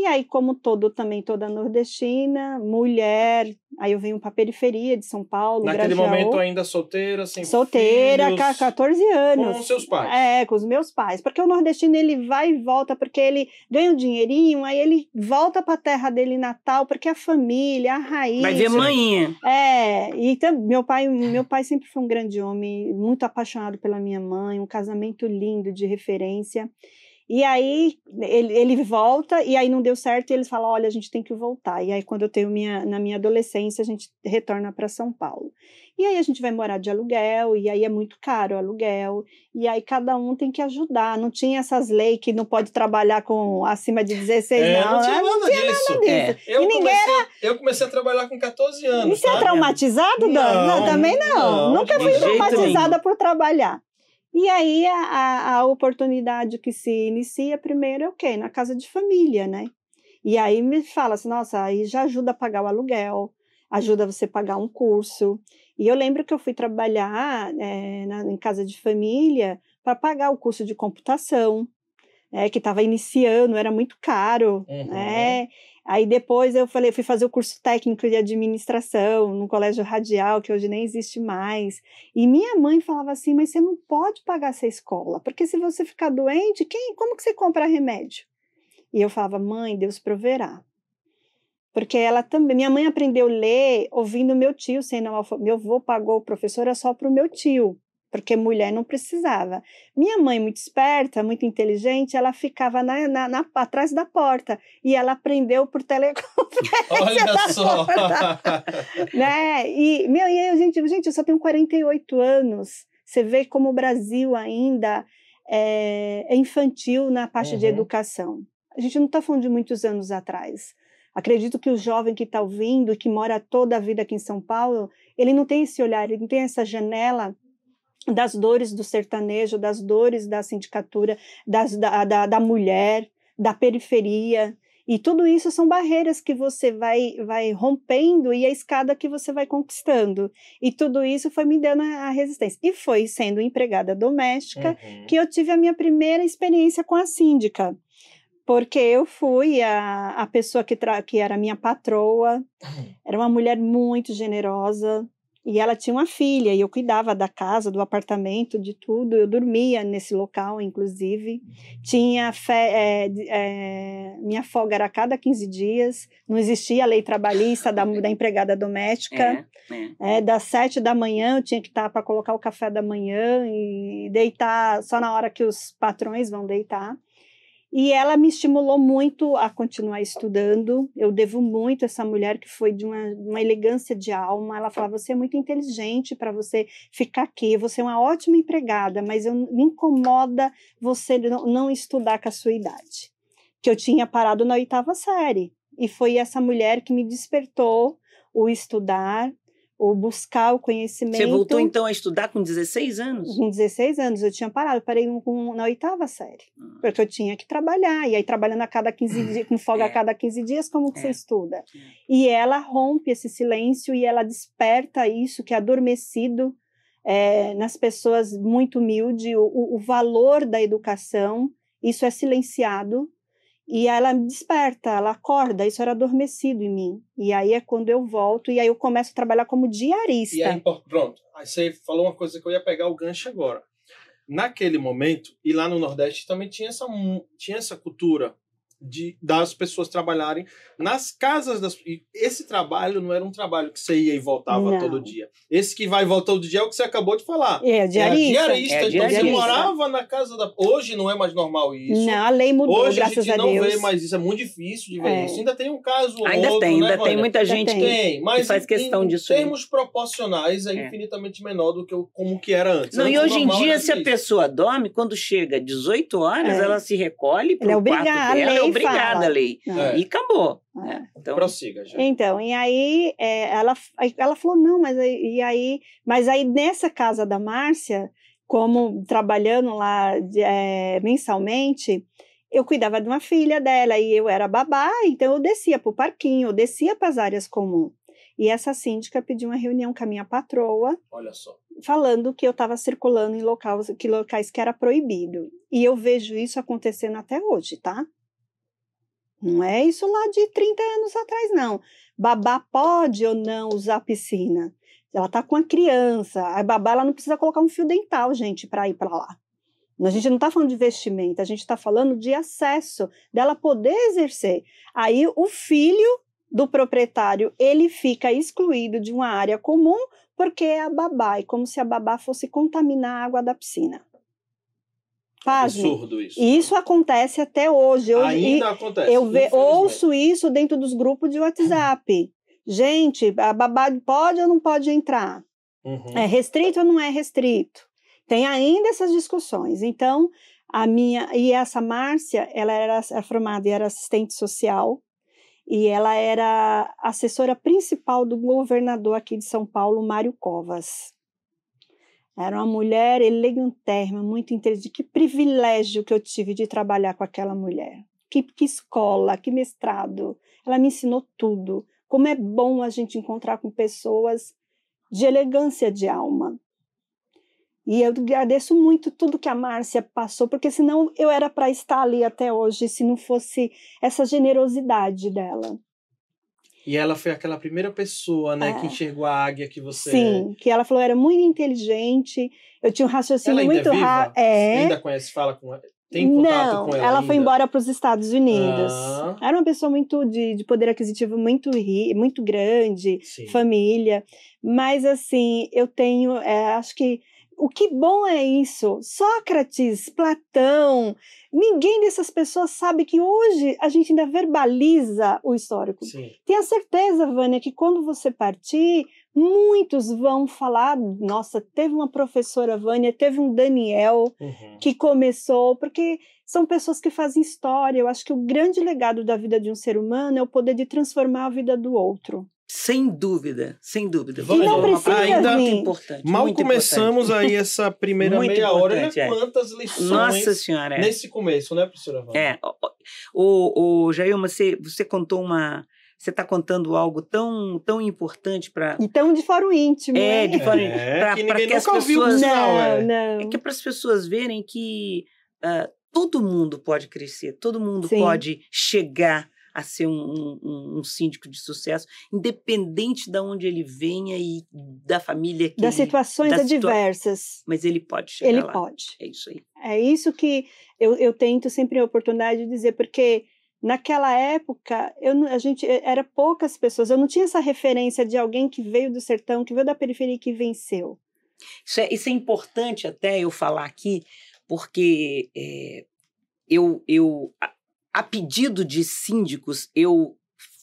E aí, como todo também toda nordestina, mulher, aí eu venho para a periferia de São Paulo, Naquele Grajaú, momento ainda solteira, sem solteira, filhos, com 14 anos. com seus pais. É, com os meus pais. Porque o nordestino ele vai e volta, porque ele ganha um dinheirinho, aí ele volta para a terra dele natal, porque a família, a raiz. Vai ver manhinha. É, e tam- meu pai, meu pai sempre foi um grande homem, muito apaixonado pela minha mãe, um casamento lindo de referência. E aí ele, ele volta e aí não deu certo e eles falam, olha, a gente tem que voltar. E aí quando eu tenho minha na minha adolescência a gente retorna para São Paulo. E aí a gente vai morar de aluguel e aí é muito caro o aluguel. E aí cada um tem que ajudar. Não tinha essas leis que não pode trabalhar com acima de 16 É, não. não tinha né? nada disso. disso. É. Eu, E comecei, eu comecei a trabalhar com 14 E anos. você é sabe? traumatizado, Dani? Não, Não, também não. não, Nunca fui traumatizada por trabalhar. E aí a, a, oportunidade que se inicia primeiro é o quê? Na casa de família, né? E aí me fala assim, nossa, aí já ajuda a pagar o aluguel, ajuda você a pagar um curso. E eu lembro que eu fui trabalhar eh, na, em casa de família para pagar o curso de computação, né, que estava iniciando, era muito caro, Uhum. né? Aí depois eu falei, fui fazer o curso técnico de administração no colégio radial, que hoje nem existe mais. E minha mãe falava assim: "Mas você não pode pagar essa escola, porque se você ficar doente, quem, como que você compra remédio?" E eu falava: "Mãe, Deus proverá." Porque ela também, minha mãe aprendeu a ler ouvindo meu tio sendo analfabeto. Meu avô pagou professora só para o meu tio, porque mulher não precisava. Minha mãe, muito esperta, muito inteligente, ela ficava na, na, na- atrás da porta e ela aprendeu por teleconferência. Olha só. né? E, meu, e aí, gente, gente, eu só tenho 48 anos. Você vê como o Brasil ainda é, é infantil na parte de Uhum. educação. A gente não está falando de muitos anos atrás. Acredito que o jovem que está ouvindo, que mora toda a vida aqui em São Paulo, ele não tem esse olhar, ele não tem essa janela das dores do sertanejo, das dores da sindicatura, das, da, da, da mulher, da periferia. E tudo isso são barreiras que você vai, vai rompendo e a escada que você vai conquistando. E tudo isso foi me dando a resistência. E foi sendo empregada doméstica Uhum. que eu tive a minha primeira experiência com a síndica. Porque eu fui a, a pessoa que, tra- que era minha patroa, era uma mulher muito generosa, e ela tinha uma filha, e eu cuidava da casa, do apartamento, de tudo. Eu dormia nesse local, inclusive. Tinha fé, é, é, minha folga era a cada 15 dias, não existia a lei trabalhista da, da empregada doméstica. É, é. É, das sete da manhã eu tinha que estar para colocar o café da manhã e deitar só na hora que os patrões vão deitar. E ela me estimulou muito a continuar estudando. Eu devo muito a essa mulher que foi de uma, uma elegância de alma. Ela falava: você é muito inteligente para você ficar aqui, você é uma ótima empregada, mas eu, me incomoda você não, não estudar com a sua idade. Que eu tinha parado na oitava série. E foi essa mulher que me despertou o estudar, o buscar o conhecimento. Você voltou então a estudar com 16 anos? Com 16 anos, eu tinha parado, eu parei com- na oitava série, Ah. porque eu tinha que trabalhar, e aí trabalhando a cada 15 dias, com folga a É. cada 15 dias, como que É. você estuda? E ela rompe esse silêncio e ela desperta isso que é adormecido é, nas pessoas muito humildes, o, o- o valor da educação, isso é silenciado, e ela me desperta, ela acorda, isso era adormecido em mim. E aí é quando eu volto, e aí eu começo a trabalhar como diarista. E aí, pronto. Aí você falou uma coisa que eu ia pegar o gancho agora. Naquele momento, e lá no Nordeste também tinha essa, tinha essa cultura de das pessoas trabalharem nas casas das e esse trabalho não era um trabalho que você ia e voltava Não. todo dia. Esse que vai e volta todo dia é o que você acabou de falar. É, diarista. É, diarista. É, então diarista. você morava na casa da. Hoje não é mais normal isso. Não, a lei mudou, Hoje a gente a, não Deus. vê mais isso, é muito difícil de ver É. isso. Ainda tem um caso Ainda outro, tem, né, ainda tem Vânia? muita gente tem. Tem, mas faz em- questão em disso aí. termos proporcionais é, É. infinitamente menor do que o- como que era antes. Não, e Antes, hoje em dia, se a isso. pessoa dorme, quando chega 18 horas, É. ela se recolhe para Ela é o quarto dela, é obrigada fala. a lei. É. E acabou. É. né? Então, Prossiga, já. Então, e aí é, ela, ela falou, não, mas aí, e aí, mas aí nessa casa da Márcia, como trabalhando lá de- é, mensalmente, eu cuidava de uma filha dela e eu era babá, então eu descia para o parquinho, eu descia para as áreas comuns. E essa síndica pediu uma reunião com a minha patroa, Olha só. falando que eu estava circulando em locais que, locais que era proibido. E eu vejo isso acontecendo até hoje, tá? Não é isso lá de 30 anos atrás, não. Babá pode ou não usar piscina. Ela tá com a criança. A babá ela não precisa colocar um fio dental, gente, para ir para lá. A gente não está falando de vestimenta, a gente está falando de acesso, dela poder exercer. Aí o filho do proprietário, ele fica excluído de uma área comum porque é a babá, e como se a babá fosse contaminar a água da piscina. Pasme. Absurdo isso. E isso acontece até hoje. Hoje- Ainda acontece. eu ve- ouço isso dentro dos grupos de WhatsApp. Gente, a babá pode ou não pode entrar? Uhum. É restrito ou não é restrito? Tem ainda essas discussões. Então, a minha e essa Márcia, ela era era formada e era assistente social e ela era assessora principal do governador aqui de São Paulo, Mário Covas. Era uma mulher elegantérrima, muito inteligente. Que privilégio que eu tive de trabalhar com aquela mulher. Que, que escola, que mestrado. Ela me ensinou tudo. Como é bom a gente encontrar com pessoas de elegância de alma. E eu agradeço muito tudo que a Márcia passou, porque senão eu era para estar ali até hoje, se não fosse essa generosidade dela. E ela foi aquela primeira pessoa, né, É. que enxergou a águia que você. Sim, que ela falou era muito inteligente, eu tinha um Ela raciocínio muito é viva? rápido. Você É. ainda conhece, fala com ela? Tem contato não, com ela? foi ainda? embora para os Estados Unidos. Ah. Era uma pessoa muito de, de poder aquisitivo muito ri, muito grande, Sim. família. Mas assim, eu tenho, é, acho que o que bom é isso. Sócrates, Platão, ninguém dessas pessoas sabe que hoje a gente ainda verbaliza o histórico. Sim. Tenha certeza, Vânia, que quando você partir, muitos vão falar: nossa, teve uma professora Vânia, teve um Daniel Uhum. que começou, porque são pessoas que fazem história. Eu acho que o grande legado da vida de um ser humano é o poder de transformar a vida do outro. Sem dúvida, sem dúvida. E não precisa ainda- muito vir. importante. Mal muito começamos aí essa primeira Muito meia hora. Olha importante, é. quantas lições Nossa Senhora. é. nesse começo, né, professora Wanda? É, o, o, o Jailma, você, você contou uma. Você está contando algo tão, tão importante para. Então, de fórum íntimo. É, né? de fora- É, pra- que pra que as nunca ouviu, por pessoas- Não, é. não. É que para as pessoas verem que ah, todo mundo pode crescer, todo mundo Sim. pode chegar a ser um, um- um- síndico de sucesso, independente de onde ele venha e da família que Das ele- situações da situa- adversas. Mas ele pode chegar Ele lá. pode. É isso aí. É isso que eu, eu tento sempre a oportunidade de dizer, porque naquela época eu, a gente era poucas pessoas, eu não tinha essa referência de alguém que veio do sertão, que veio da periferia e que venceu. Isso é, isso é importante até eu falar aqui, porque é, eu, eu a, pedido de síndicos, eu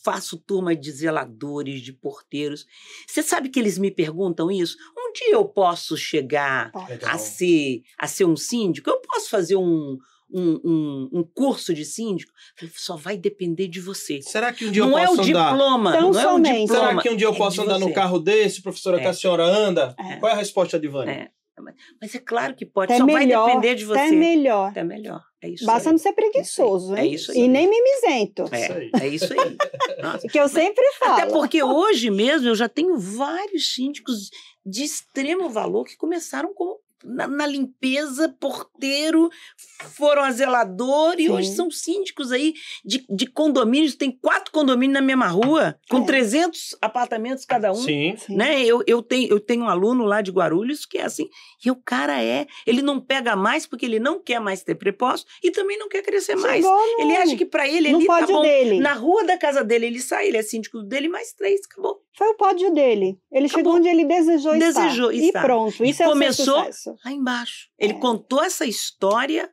faço turma de zeladores, de porteiros. Você sabe que eles me perguntam isso? Um dia eu posso chegar Legal. a ser, a ser um síndico? Eu posso fazer um, um, um, um curso de síndico? Eu falei, Só vai depender de você. Será que um dia não eu é posso o andar? diploma, não é o somente. diploma. Será que um dia eu é posso andar num você. carro desse, professora, que É. a senhora anda? É. Qual é a resposta de Vânia? É. Mas é claro que pode, Até só melhor, vai depender de você. Até melhor. Até melhor. É isso Basta aí. não ser preguiçoso, É hein? isso aí. E nem mimizento. Isso É, é isso aí. Nossa. Que eu sempre falo. Até porque hoje mesmo eu já tenho vários síndicos de extremo valor que começaram como na, na limpeza, porteiro, foram a zelador e Sim. hoje são síndicos aí de, de condomínios. Tem quatro condomínios na mesma rua, com É. 300 apartamentos cada um. Sim. Sim. Né? Eu, eu, tenho, eu tenho um aluno lá de Guarulhos que é assim, e o cara é, ele não pega mais porque ele não quer mais ter preposto e também não quer crescer mais. Chegou no, Ele acha que para ele ele tá bom. dele. Na rua da casa dele, ele sai, ele é síndico dele, mais três, acabou. Foi o pódio dele. Ele chegou Acabou. onde ele desejou, Desejou estar. estar. E pronto. E Isso é o começou- Lá embaixo. Ele É. contou essa história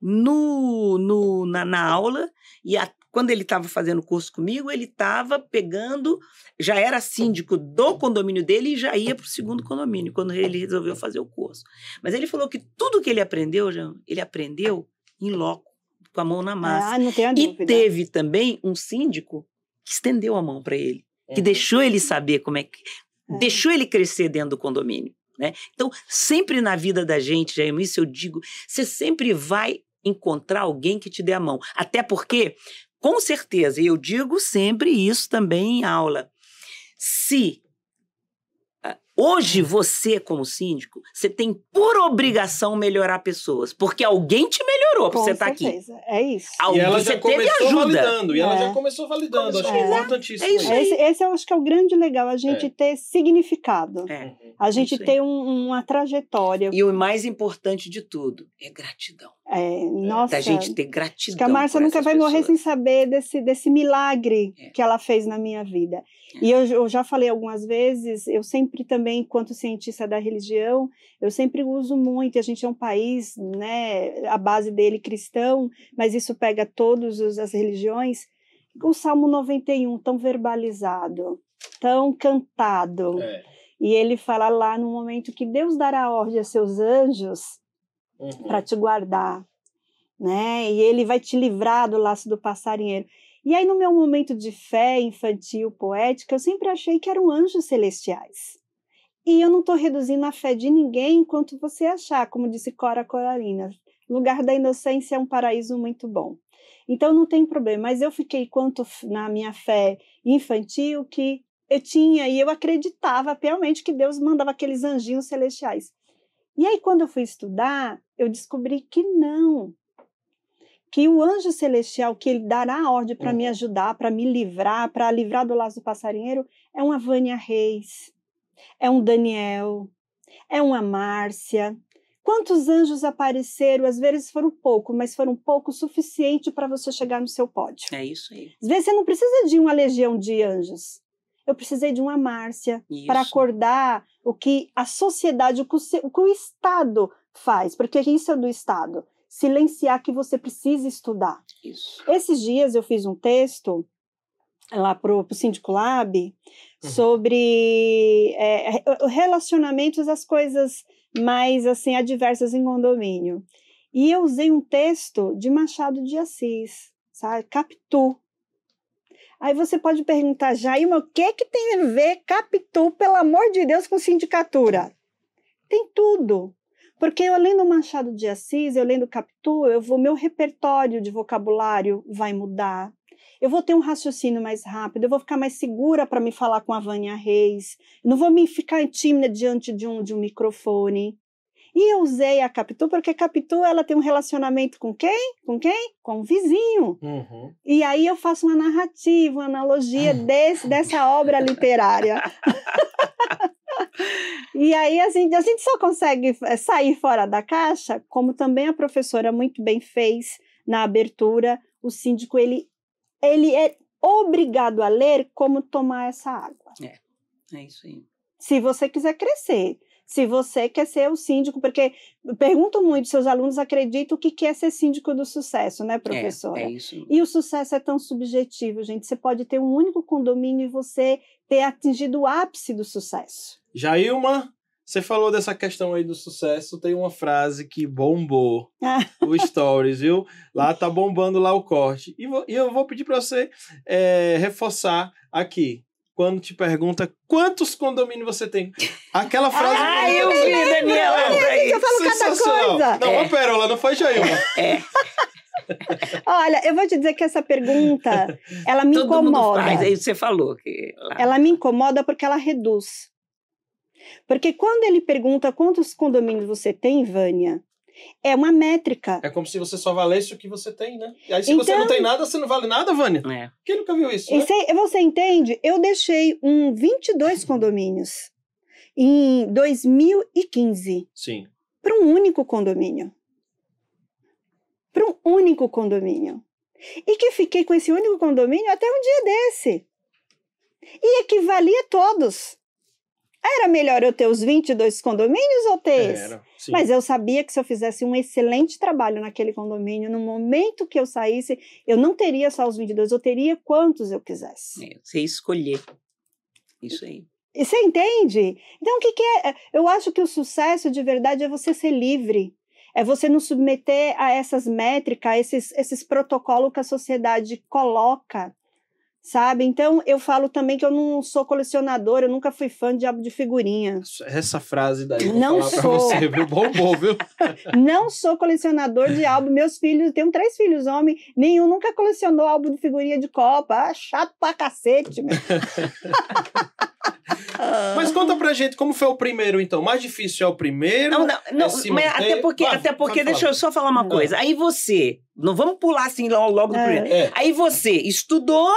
no, no, na, na aula e a- quando ele estava fazendo o curso comigo, ele estava pegando, já era síndico do condomínio dele e já ia para o segundo condomínio, quando ele resolveu fazer o curso. Mas ele falou que tudo que ele aprendeu, Jean, ele aprendeu em loco, com a mão na massa. Ah, não tenho e dúvida. teve também um síndico que estendeu a mão para ele, que Uhum. deixou ele saber como é que. É. deixou ele crescer dentro do condomínio. Né? Então, sempre na vida da gente, Jair, isso eu digo, você sempre vai encontrar alguém que te dê a mão. Até porque, com certeza, e eu digo sempre isso também em aula, se ah, hoje você, como síndico, você tem por obrigação melhorar pessoas, porque alguém te melhorou para você estar aqui. certeza. É isso. E Alguém, ela você já teve começou ajuda. validando. E ela É. já começou validando. Acho que é Começou. importantíssimo É isso aí. Esse, esse eu acho que é o grande legal, a gente É. ter significado. É. A gente Isso aí. ter um- uma trajetória. E o mais importante de tudo é gratidão. É, nossa, Da gente ter gratidão. Que a Márcia nunca vai morrer sem pessoas. saber desse, desse milagre É. que ela fez na minha vida. É. E eu, eu já falei algumas vezes, eu sempre também, enquanto cientista da religião, eu sempre uso muito, a gente é um país, né, a base dele cristão, mas isso pega todas as religiões, o Salmo 91, tão verbalizado, tão cantado, É. e ele fala lá no momento que Deus dará ordem a seus anjos Uhum. para te guardar, né? E ele vai te livrar do laço do passarinheiro. E aí no meu momento de fé infantil, poética, eu sempre achei que eram anjos celestiais. E eu não estou reduzindo a fé de ninguém enquanto você achar, como disse Cora Coralina, lugar da inocência é um paraíso muito bom. Então não tem problema, mas eu fiquei quanto na minha fé infantil que eu tinha e eu acreditava piamente que Deus mandava aqueles anjinhos celestiais. E aí, quando eu fui estudar, eu descobri que não. Que o anjo celestial, que ele dará a ordem para me Uhum. ajudar, para me livrar, para livrar do laço do passarinheiro, é uma Vânia Reis, é um Daniel, é uma Márcia. Quantos anjos apareceram? Às vezes foram pouco, mas foram pouco o suficiente para você chegar no seu pódio. É isso aí. Às vezes você não precisa de uma legião de anjos. Eu precisei de uma Márcia para acordar o que a sociedade, o que o, o que o Estado faz, porque isso é do Estado. Silenciar que você precisa estudar. Isso. Esses dias eu fiz um texto lá para o Síndico Lab Uhum. sobre é, re- relacionamentos, as coisas mais assim adversas em condomínio. E eu usei um texto de Machado de Assis, sabe? Capitu. Aí você pode perguntar, Jailma, o que que tem a ver Capitu, pelo amor de Deus, com sindicatura? Tem tudo. Porque eu lendo Machado de Assis, eu lendo Capitu, eu vou, meu repertório de vocabulário vai mudar. Eu vou ter um raciocínio mais rápido, eu vou ficar mais segura para me falar com a Vânia Reis. Não vou me ficar tímida diante de um, de um microfone. E eu usei a Capitu porque a Capitu ela tem um relacionamento com quem? Com quem? Com o vizinho. Uhum. E aí eu faço uma narrativa, uma analogia desse, dessa obra literária. e aí a gente, a gente só consegue eh, sair fora da caixa, como também a professora muito bem fez na abertura, o síndico ele, ele é obrigado a ler como tomar essa água. É isso aí. Se você quiser crescer, se você quer ser o síndico, porque pergunto muito, seus alunos acreditam o que que é ser síndico do sucesso, né, professora? É, é isso. E o sucesso é tão subjetivo, gente. Você pode ter um único condomínio e você ter atingido o ápice do sucesso. Jailma, você falou dessa questão aí do sucesso, tem uma frase que bombou o Stories, viu? Lá tá bombando lá o corte. E, vo- e eu vou pedir para você é, reforçar aqui. Quando te pergunta quantos condomínios você tem. Aquela frase. Ah, eu vi, Daniela. Eu falo cada Sensacional. coisa. Não, É. uma pérola, não foi Jailma. É, Olha, eu vou te dizer que essa pergunta, ela me todo mundo incomoda. faz. Aí você falou que. Ela me incomoda porque ela reduz. Porque quando ele pergunta quantos condomínios você tem, Vânia, é uma métrica. É como se você só valesse o que você tem, né? E aí, se você Então- não tem nada, você não vale nada, Vânia. É. Quem nunca viu isso? E Né? cê- você entende? Eu deixei um 22 condomínios em 2015 Sim. para um único condomínio. Para um único condomínio. E que fiquei com esse único condomínio até um dia desse. E equivalia a todos. Era melhor eu ter os 22 condomínios ou ter esse? Sim. Mas eu sabia que se eu fizesse um excelente trabalho naquele condomínio, no momento que eu saísse, eu não teria só os 22, eu teria quantos eu quisesse. É, você escolher. Isso aí. E você entende? Então, o que, que é? Eu acho que o sucesso de verdade é você ser livre. É você não submeter a essas métricas, a esses, esses protocolos que a sociedade coloca sabe? Então eu falo também que eu não sou colecionador, eu nunca fui fã de álbum de figurinha. Essa frase daí não sou. pra você, viu? Bombou, viu? não sou colecionador de álbum. Meus filhos, tenho três filhos homens, nenhum nunca colecionou álbum de figurinha de Copa. Ah, chato pra cacete, meu. Mas conta pra gente como foi o primeiro, então. Mais difícil é o primeiro? Não, não, não é se mas manter? até porque, Vai, até porque deixa eu só falar uma Hum. coisa. Aí você, não vamos pular assim logo, logo do É. primeiro. É. Aí você estudou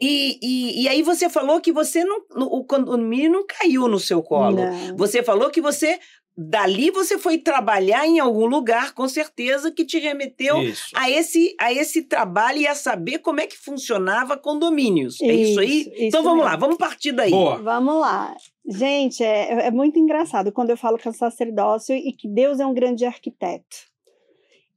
e, e, e aí você falou que você não, o condomínio não caiu no seu colo. Não. Você falou que você, dali você foi trabalhar em algum lugar, com certeza, que te remeteu Isso. a esse, a esse trabalho e a saber como é que funcionava condomínios. é isso aí? Isso, então isso vamos mesmo. lá, vamos partir daí. Boa. Vamos lá. Gente, é, é muito engraçado quando eu falo que é um sacerdócio e que Deus é um grande arquiteto.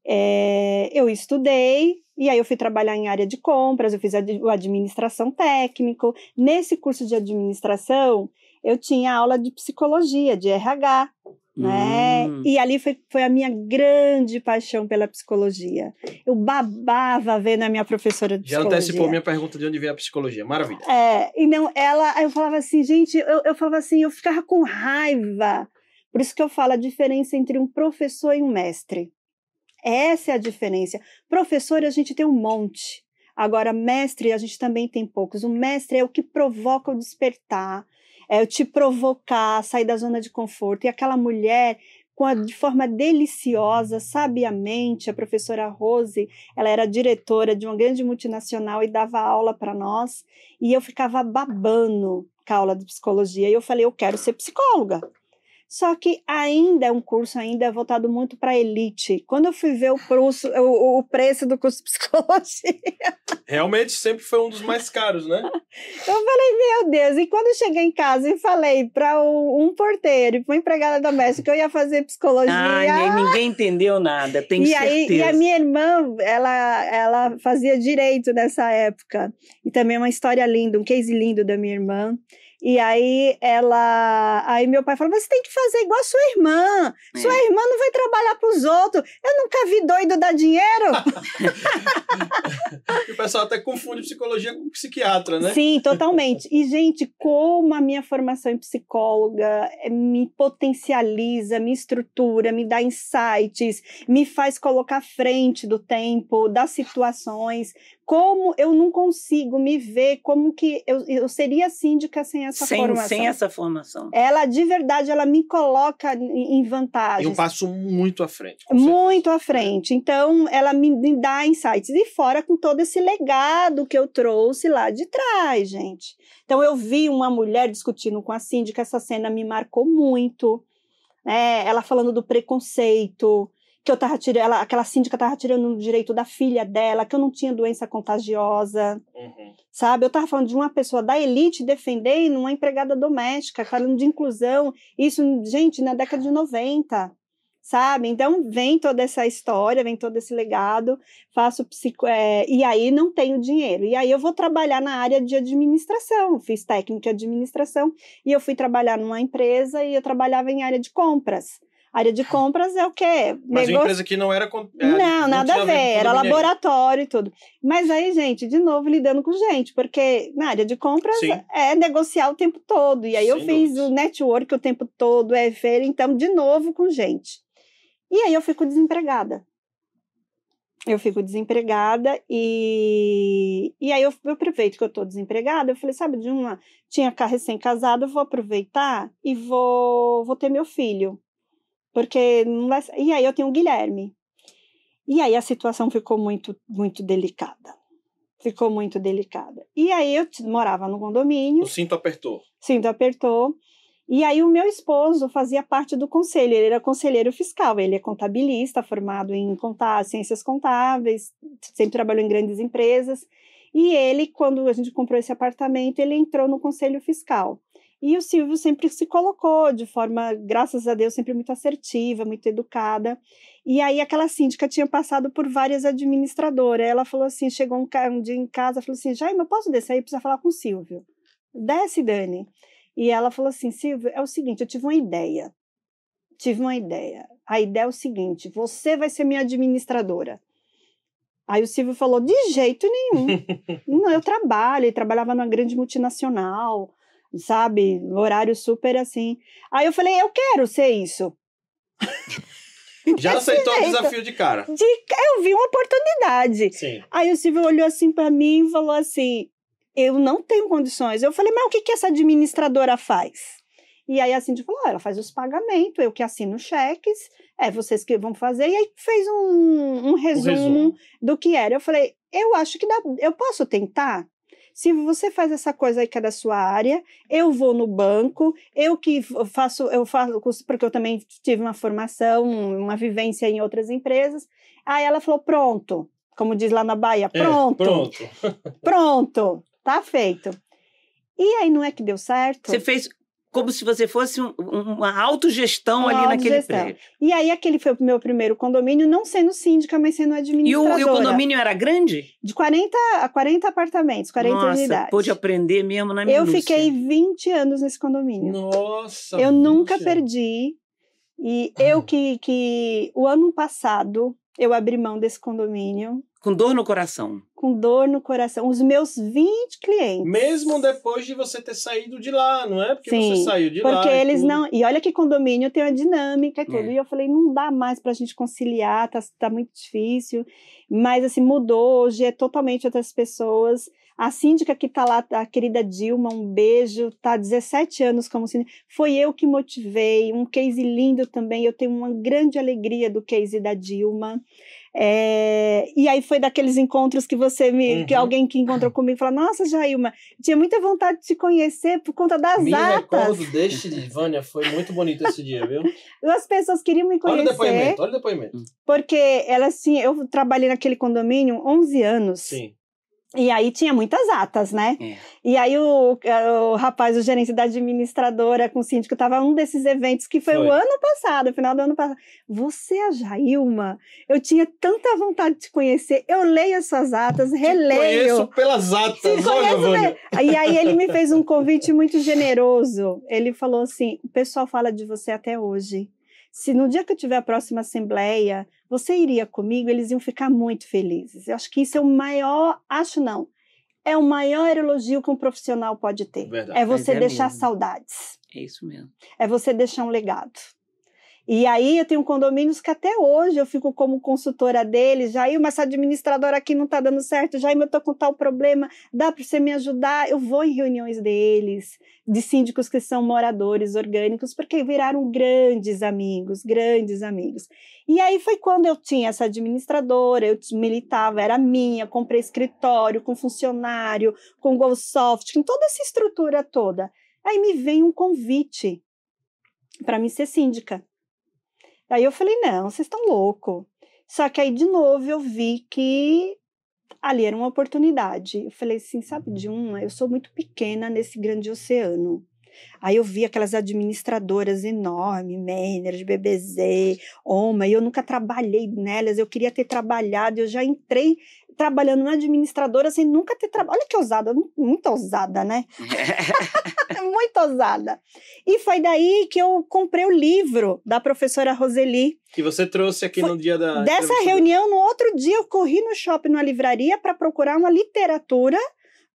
É, eu estudei, e aí eu fui trabalhar em área de compras, eu fiz ad- o administração técnico. Nesse curso de administração, eu tinha aula de psicologia, de RH, né? Hum. E ali foi, foi a minha grande paixão pela psicologia. Eu babava vendo a minha professora de Já psicologia. antecipou minha pergunta de onde veio a psicologia. Maravilha. É, então ela, aí eu falava assim, gente, eu, eu falava assim, eu ficava com raiva. Por isso que eu falo a diferença entre um professor e um mestre. Essa é a diferença. Professor a gente tem um monte. Agora, mestre, a gente também tem poucos. O mestre é o que provoca o despertar, é o te provocar, sair da zona de conforto. E aquela mulher, a, de forma deliciosa, sabiamente, a professora Rose, ela era diretora de uma grande multinacional e dava aula para nós. E eu ficava babando com a aula de psicologia. E eu falei, eu quero ser psicóloga. Só que ainda é um curso ainda voltado muito para elite. Quando eu fui ver o, curso, o, o preço do curso de psicologia, Realmente sempre foi um dos mais caros, né? eu falei, meu Deus. E quando eu cheguei em casa e falei para um porteiro e para uma empregada doméstica que eu ia fazer psicologia. Ai, nem- ninguém entendeu nada, tenho e aí, certeza. e a minha irmã, ela, ela fazia direito nessa época. E também uma história linda, um case lindo da minha irmã. E aí ela, aí meu pai falou: "Você tem que fazer igual a sua irmã. Sua É. irmã não vai trabalhar para os outros. Eu nunca vi doido dar dinheiro". E o pessoal até confunde psicologia com psiquiatra, né? Sim, totalmente. E gente, como a minha formação em psicóloga eh, me potencializa, me estrutura, me dá insights, me faz colocar à frente do tempo, das situações. Como eu não consigo me ver como que eu, eu seria síndica sem essa sem, formação. sem essa formação. Ela, de verdade, ela me coloca em em E vantagens. um passo muito à frente. Muito à frente. Então, ela me, me dá insights. E fora com todo esse legado que eu trouxe lá de trás, gente. Então, eu vi uma mulher discutindo com a síndica, essa cena me marcou muito. Né? Ela falando do preconceito, que eu tava tirando, ela- aquela síndica tava tirando o direito da filha dela, que eu não tinha doença contagiosa Uhum. sabe? Eu estava falando de uma pessoa da elite defendendo uma empregada doméstica, falando de inclusão, isso, gente, na década de 90, sabe? Então, vem toda essa história, vem todo esse legado, faço psico... é, e aí não tenho dinheiro. E aí eu vou trabalhar na área de administração, fiz técnica de administração, e eu fui trabalhar numa empresa e eu trabalhava em área de compras. Área de compras é o quê? Mas Negócio- uma empresa que não era. con- é, não, nada tinha a ver, era laboratório e tudo. Mas aí, gente, de novo lidando com gente, porque na área de compras Sim. é negociar o tempo todo. E aí eu fiz dúvidas. o network o tempo todo, é feira, então, de novo com gente. E aí eu fico desempregada. Eu fico desempregada e, e aí eu, eu aproveito que eu tô desempregada. Eu falei, sabe, de uma. Tinha ca- recém-casada, eu vou aproveitar e vou, vou ter meu filho. Porque não vai. E aí eu tenho o Guilherme. E aí a situação ficou muito, muito delicada. Ficou muito delicada. E aí eu morava no condomínio, O cinto apertou. cinto apertou. E aí o meu esposo fazia parte do conselho, ele era conselheiro fiscal, ele é contabilista, formado em contar, ciências contábeis, sempre trabalhou em grandes empresas. E ele, quando a gente comprou esse apartamento, ele entrou no conselho fiscal. E o Silvio sempre se colocou de forma, graças a Deus, sempre muito assertiva, muito educada. E aí aquela síndica tinha passado por várias administradoras. Ela falou assim, chegou um, um dia em casa, falou assim, Jaime, eu posso descer aí? Precisa falar com o Silvio. Desce, Dani. E ela falou assim, Silvio, é o seguinte, eu tive uma ideia. Tive uma ideia. a ideia é o seguinte: você vai ser minha administradora. Aí o Silvio falou: de jeito nenhum. não, eu trabalho, ele trabalhava numa grande multinacional, sabe? Horário super assim. Aí eu falei: eu quero ser isso. Já Desse aceitou o jeito. desafio de cara. De- eu vi uma oportunidade. Sim. Aí o Silvio olhou assim para mim e falou assim: Eu não tenho condições. Eu falei: Mas o que, que essa administradora faz? E aí a Cindy falou: "Ah, Ela faz os pagamentos, eu que assino cheques, é vocês que vão fazer. E aí fez um, um resumo, resumo. do que era. Eu falei: Eu acho que dá, eu posso tentar. Se você faz essa coisa aí que é da sua área, eu vou no banco, eu que faço, eu faço, porque eu também tive uma formação, uma vivência em outras empresas. Aí ela falou: pronto, como diz lá na Bahia, É, pronto, pronto. pronto, tá feito. E aí não é que deu certo? Você fez como se você fosse um- um- uma autogestão Uma ali naquele autogestão. prédio. E aí aquele foi o meu primeiro condomínio, não sendo síndica, mas sendo E o, administradora. e o condomínio era grande? De 40 a 40 apartamentos, 40 Nossa, unidades. pôde aprender mesmo na Eu fiquei 20 anos nesse condomínio. Nossa. eu nunca perdi. E eu que, que o ano passado eu abri mão desse condomínio Com dor no coração. com dor no coração. Os meus 20 clientes. Mesmo depois de você ter saído de lá, não é? Porque Sim, você saiu de lá. Porque eles tudo. não. E olha que condomínio tem uma dinâmica e tudo. É. E eu falei, não dá mais pra gente conciliar, tá, tá muito difícil. Mas assim, mudou, hoje é totalmente outras pessoas. A síndica que tá lá, a querida Dilma, um beijo, tá há 17 anos como síndica. Foi eu que motivei, um case lindo também. Eu tenho uma grande alegria do case da Dilma. É, e aí foi daqueles encontros que você me. que Uhum. alguém que encontrou comigo falou: Nossa, Jailma, tinha muita vontade de te conhecer por conta das Me atas. recordo deste de Vânia, foi muito bonito esse dia, viu? As pessoas queriam me Olha o conhecer depoimento, olha o depoimento. porque elas tinham. Eu trabalhei naquele condomínio 11 anos. Sim. E aí tinha muitas atas, né? É. E aí o, o rapaz, o gerente da administradora com o síndico, estava um desses eventos que foi, Foi. o ano passado, final do ano passado. Você é a Jailma? Eu tinha tanta vontade de te conhecer. Eu leio as suas atas, Te releio. Conheço pelas atas, Te olha, conheço Vânia. E aí ele me fez um convite muito generoso. Ele falou assim: o pessoal fala de você até hoje. Se no dia que eu tiver a próxima assembleia, você iria comigo, eles iam ficar muito felizes. Eu acho que isso é o maior, acho não, é o maior elogio que um profissional pode ter. Verdade. É você é deixar mesmo. saudades. É isso mesmo. É você deixar um legado. E aí eu tenho condomínios que até hoje eu fico como consultora deles, Jair, mas essa administradora aqui não está dando certo, Jair, eu estou com tal problema, dá para você me ajudar? Eu vou em reuniões deles, de síndicos que são moradores orgânicos, porque viraram grandes amigos, grandes amigos. E aí foi quando eu tinha essa administradora, eu militava, era minha, comprei escritório com funcionário, com GoSoft, com toda essa estrutura toda. Aí me vem um convite para mim ser síndica. Aí eu falei, não, vocês estão loucos. Só que aí, de novo, eu vi que ali era uma oportunidade. Eu falei assim, sabe de uma? Eu sou muito pequena nesse grande oceano. Aí eu vi aquelas administradoras enormes, Manner, BBZ, Oma, e eu nunca trabalhei nelas, eu queria ter trabalhado, eu já entrei trabalhando na administradora sem nunca ter trabalhado. Olha que ousada, muito ousada, né? muito ousada. E foi daí que eu comprei o livro da professora Roseli. Que você trouxe aqui Foi no dia da. Dessa reunião, no outro dia, eu corri no shopping, numa livraria, para procurar uma literatura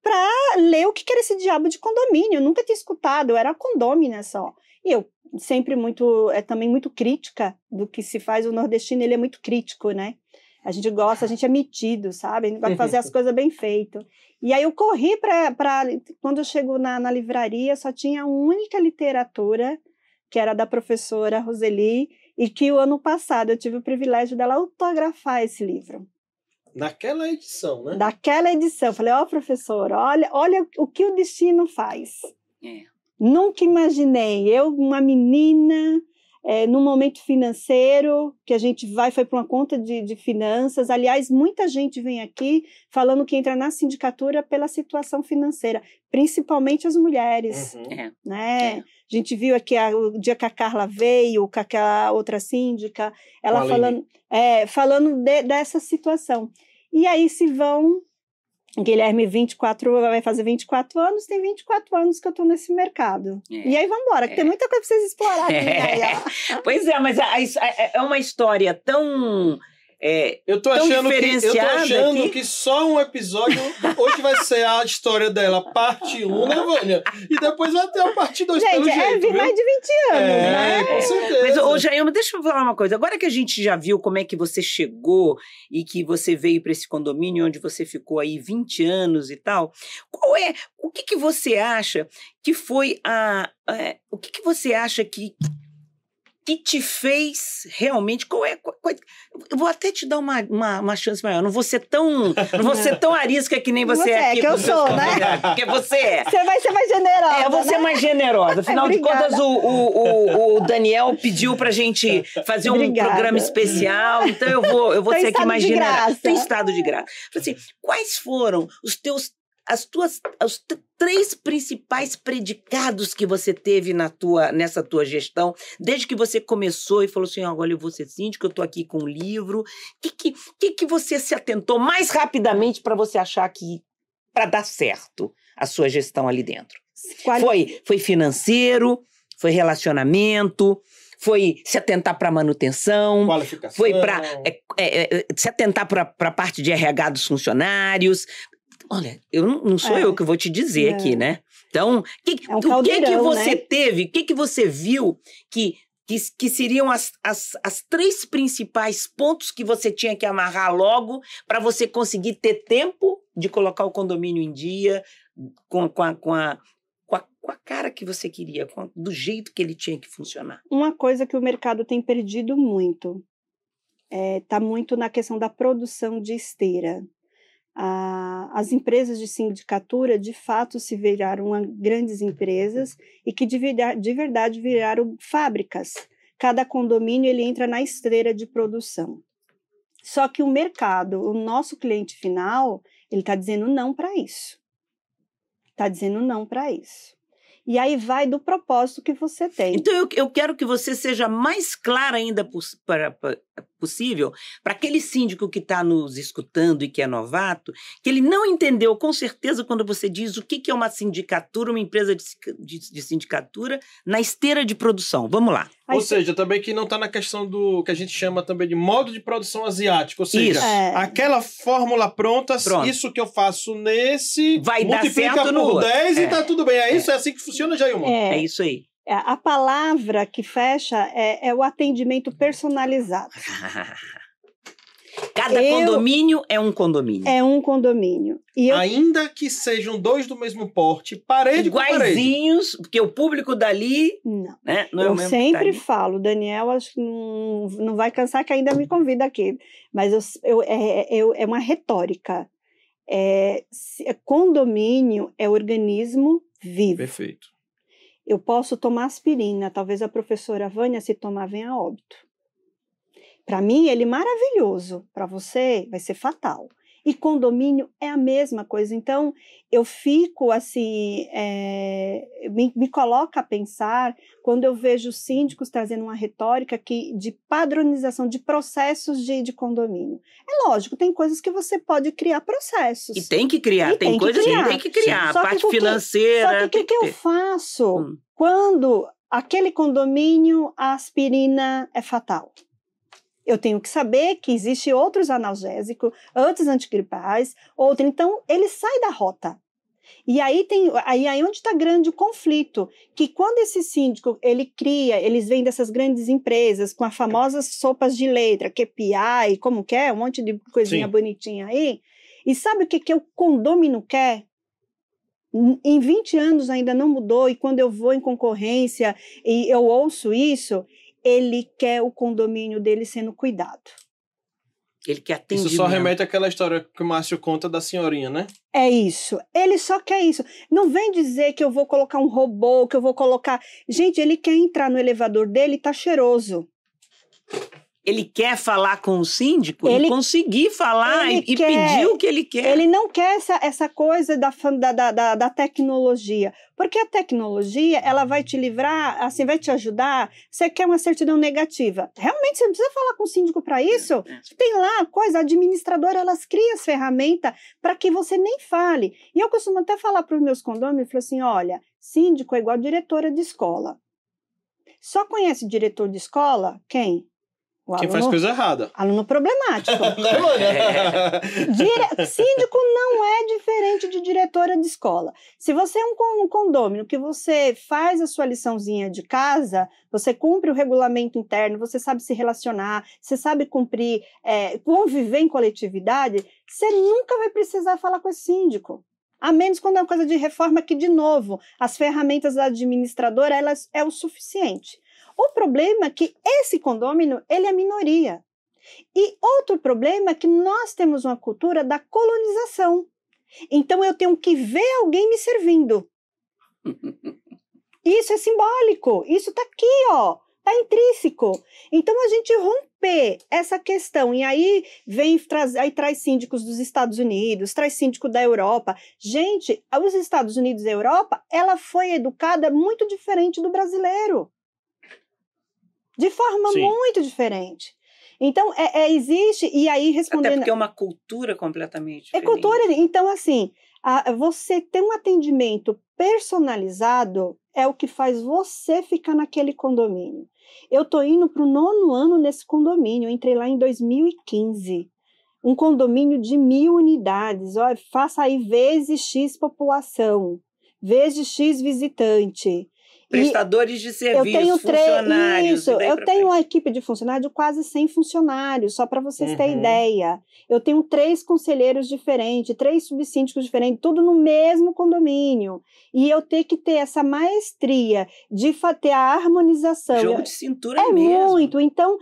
para ler o que que era esse diabo de condomínio. Eu nunca tinha escutado, eu era condômina só. E eu sempre muito, é também muito crítica do que se faz. O nordestino, ele é muito crítico, né? A gente gosta, a gente é metido, sabe? A gente vai fazer as coisas bem feitas. E aí eu corri para. Quando eu chego na, na livraria, só tinha uma única literatura, que era da professora Roseli, e que o ano passado eu tive o privilégio dela autografar esse livro. Naquela edição, né? Daquela edição. Eu falei, ó, professora, olha, olha o que o destino faz. É. Nunca imaginei. Eu, uma menina, é, num momento financeiro, que a gente vai, foi para uma conta de, de finanças. Aliás, muita gente vem aqui falando que entra na sindicatura pela situação financeira, principalmente as mulheres. Uhum. É. Né? É. A gente viu aqui a- o dia que a Carla veio, com aquela outra síndica, ela a falando, é, falando de- dessa situação. E aí se vão Guilherme, 24, vai fazer 24 anos, tem 24 anos que eu tô nesse mercado. É. E aí vamos embora, que tem muita coisa pra vocês explorarem. aí, ó. Pois é, mas a- a- é uma história tão. É, Eu tô Tão achando, que, eu tô achando que- que só um episódio. Hoje vai ser a história dela, parte 1, né, Vânia? E depois vai ter a parte 2 pelo Gente, é jeito, viu? mais de 20 anos, é, né? com certeza. Mas, ô, Jailma, deixa eu falar uma coisa. Agora que a gente já viu como é que você chegou e que você veio para esse condomínio onde você ficou aí 20 anos e tal, qual é, o que, que você acha que foi a, é, o que, que você acha que que te fez realmente, qual é, qual- qual- eu vou até te dar uma, uma, uma chance maior, não vou ser tão, não vou ser tão arisca que nem você, Você é é, aqui que eu sou, né? porque você é. Você vai ser mais generosa. É, eu vou ser né? mais generosa. Afinal de contas, o, o, o, Daniel pediu pra gente fazer um Obrigada. programa especial, então eu vou, eu vou Tô ser aqui mais generosa. graça. Tô em estado de graça. Assim, quais foram os teus, as tuas, os três principais predicados que você teve na tua, nessa tua gestão, desde que você começou e falou assim, "Ó, agora eu vou ser síndico, eu tô aqui com um livro. O que, que, que, que você se atentou mais rapidamente para você achar que para dar certo a sua gestão ali dentro? Quali- Foi, foi financeiro, foi relacionamento, foi se atentar para manutenção, Qualificação. foi para se atentar para a parte de RH dos funcionários. Olha, eu não, não sou É. eu que vou te dizer É. aqui, né? Então, que, É um o que que você né? teve, o que, que você viu que, que, que seriam as, as, as três principais pontos que você tinha que amarrar logo para você conseguir ter tempo de colocar o condomínio em dia com, com, a, com, a, com, a, com a cara que você queria, com do jeito que ele tinha que funcionar. Uma coisa que o mercado tem perdido muito está muito na questão da produção de esteira. Ah, as empresas de sindicatura, de fato, se viraram grandes empresas e que de, de verdade viraram fábricas. Cada condomínio ele entra na esteira de produção. Só que o mercado, o nosso cliente final, ele está dizendo não para isso. Está dizendo não para isso. E aí vai do propósito que você tem. Então, eu, eu quero que você seja mais clara ainda para- pa- possível para aquele síndico que está nos escutando e que é novato, que ele não entendeu com certeza quando você diz o que, que é uma sindicatura, uma empresa de, de- de sindicatura na esteira de produção. Vamos lá. Aí Ou você- seja, também que não está na questão do que a gente chama também de modo de produção asiático. Ou seja, Isso. É. aquela fórmula pronta, Pronto. isso que eu faço nesse, Vai dar multiplica certo no por outro. 10 e É. tá tudo bem. É isso? É assim que funciona, Jailma? É, É, isso aí. É, a palavra que fecha é, é o atendimento personalizado. Cada Eu- condomínio é um condomínio. É um condomínio. E eu, Ainda que sejam dois do mesmo porte, parede com parede. Iguaizinhos, porque o público dali, não. né? Não é o eu tá sempre ali. falo, Daniel, acho que não, não vai cansar que ainda me convida aqui, mas eu, eu- é, eu- é uma retórica. É, se- é, condomínio é organismo vivo. Perfeito. Eu posso tomar aspirina, talvez a professora Vânia, se tomar, venha a óbito. Para mim, ele é maravilhoso. Para você, vai ser fatal. E condomínio é a mesma coisa. Então, eu fico assim, é, me, me coloca a pensar quando eu vejo síndicos trazendo uma retórica que, de padronização de processos de, de condomínio. É lógico, tem coisas que você pode criar processos. E tem que criar, tem, tem que coisas criar. que tem que criar. A parte que- financeira. Só que o que, que eu faço Hum. quando aquele condomínio a aspirina é fatal? Eu tenho que saber que existe outros analgésicos, outros antigripais, outro. Então, ele sai da rota. E aí tem aí, aí onde está grande o conflito, que quando esse síndico ele cria, eles vêm dessas grandes empresas com as famosas sopas de letra, KPI, como que é, um monte de coisinha Sim. bonitinha aí. E sabe o que, que o condômino quer? Em 20 anos ainda não mudou, e quando eu vou em concorrência e eu ouço isso, ele quer o condomínio dele sendo cuidado. Ele que Isso atende. só remete àquela história que o Márcio conta da senhorinha, né? É isso. Ele só quer isso. Não vem dizer que eu vou colocar um robô, que eu vou colocar. Gente, ele quer entrar no elevador dele e tá cheiroso. Ele quer falar com o síndico Ele- e conseguir falar e, quer- pedir o que ele quer. Ele não quer essa, essa coisa da, da, da, da, tecnologia, porque a tecnologia ela vai te livrar, assim, vai te ajudar. Você quer uma certidão negativa? Realmente você não precisa falar com o síndico para isso. É. Tem lá coisa, a administradora elas criam as ferramentas para que você nem fale. E eu costumo até falar para os meus condôminos, falo assim, olha, síndico é igual diretora de escola. Só conhece diretor de escola quem? O Quem faz aluno, coisa errada. aluno problemático. Né, Vânia? Dire- Síndico não é diferente de diretora de escola. Se você é um um condômino que você faz a sua liçãozinha de casa, você cumpre o regulamento interno, você sabe se relacionar, você sabe cumprir, é, conviver em coletividade, você nunca vai precisar falar com esse síndico. A menos quando é uma coisa de reforma que, de novo, as ferramentas da administradora elas é o suficiente. O problema é que esse condômino, ele é minoria. E outro problema é que nós temos uma cultura da colonização. Então eu tenho que ver alguém me servindo. Isso é simbólico. Isso está aqui, ó. Está intrínseco. Então a gente romper essa questão e aí vem traz, aí traz síndicos dos Estados Unidos, traz síndico da Europa. Gente, os Estados Unidos e a Europa, ela foi educada muito diferente do brasileiro. De forma Sim. muito diferente. Então, é, é, existe, e aí Até respondendo. porque é uma cultura completamente É diferente. cultura. Então, assim, a- você ter um atendimento personalizado é o que faz você ficar naquele condomínio. Eu tô indo para o nono ano nesse condomínio, eu entrei lá em 2015. Um condomínio de mil unidades. Olha, faça aí vezes X população, vezes X visitante. E- Prestadores de eu serviço, tenho funcionários. Isso, eu tenho uma equipe de funcionários de quase 100 funcionários, só para vocês terem Uhum. ideia. Eu tenho três conselheiros diferentes, três subsíndicos diferentes, tudo no mesmo condomínio. E eu tenho que ter essa maestria de ter a harmonização. Jogo Eu- de cintura é mesmo. muito. Então,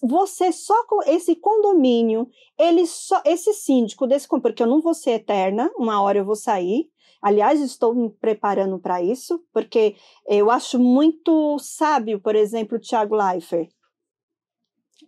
você só com esse condomínio, ele só esse síndico desse porque eu não vou ser eterna, uma hora eu vou sair. Aliás, estou me preparando para isso, porque eu acho muito sábio, por exemplo, o Thiago Leifert.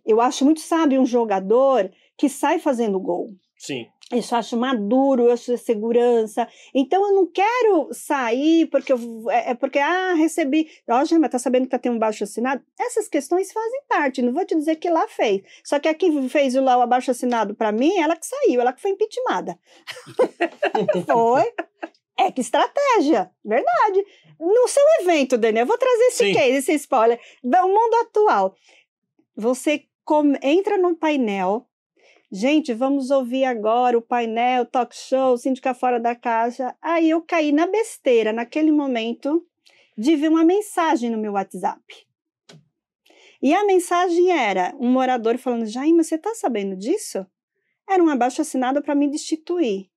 Eu acho muito sábio um jogador que sai fazendo gol. Sim. Isso eu acho maduro, eu acho segurança. Então eu não quero sair porque eu, é, é porque, ah, recebi. Ó, Gema, tá sabendo que tá tendo um baixo assinado? Essas questões fazem parte, não vou te dizer que lá fez. Só que a que fez o lá o abaixo assinado para mim, ela que saiu, ela que foi impeachmentada. foi. É que estratégia, verdade. No seu evento, Daniel, eu vou trazer esse Sim. case, esse spoiler. Do mundo atual. Você entra no painel. Gente, vamos ouvir agora o painel, talk show, síndica fora da caixa. Aí eu caí na besteira, naquele momento, de ver uma mensagem no meu WhatsApp. E a mensagem era um morador falando: Jaime, você tá sabendo disso? Era um abaixo assinado para me destituir.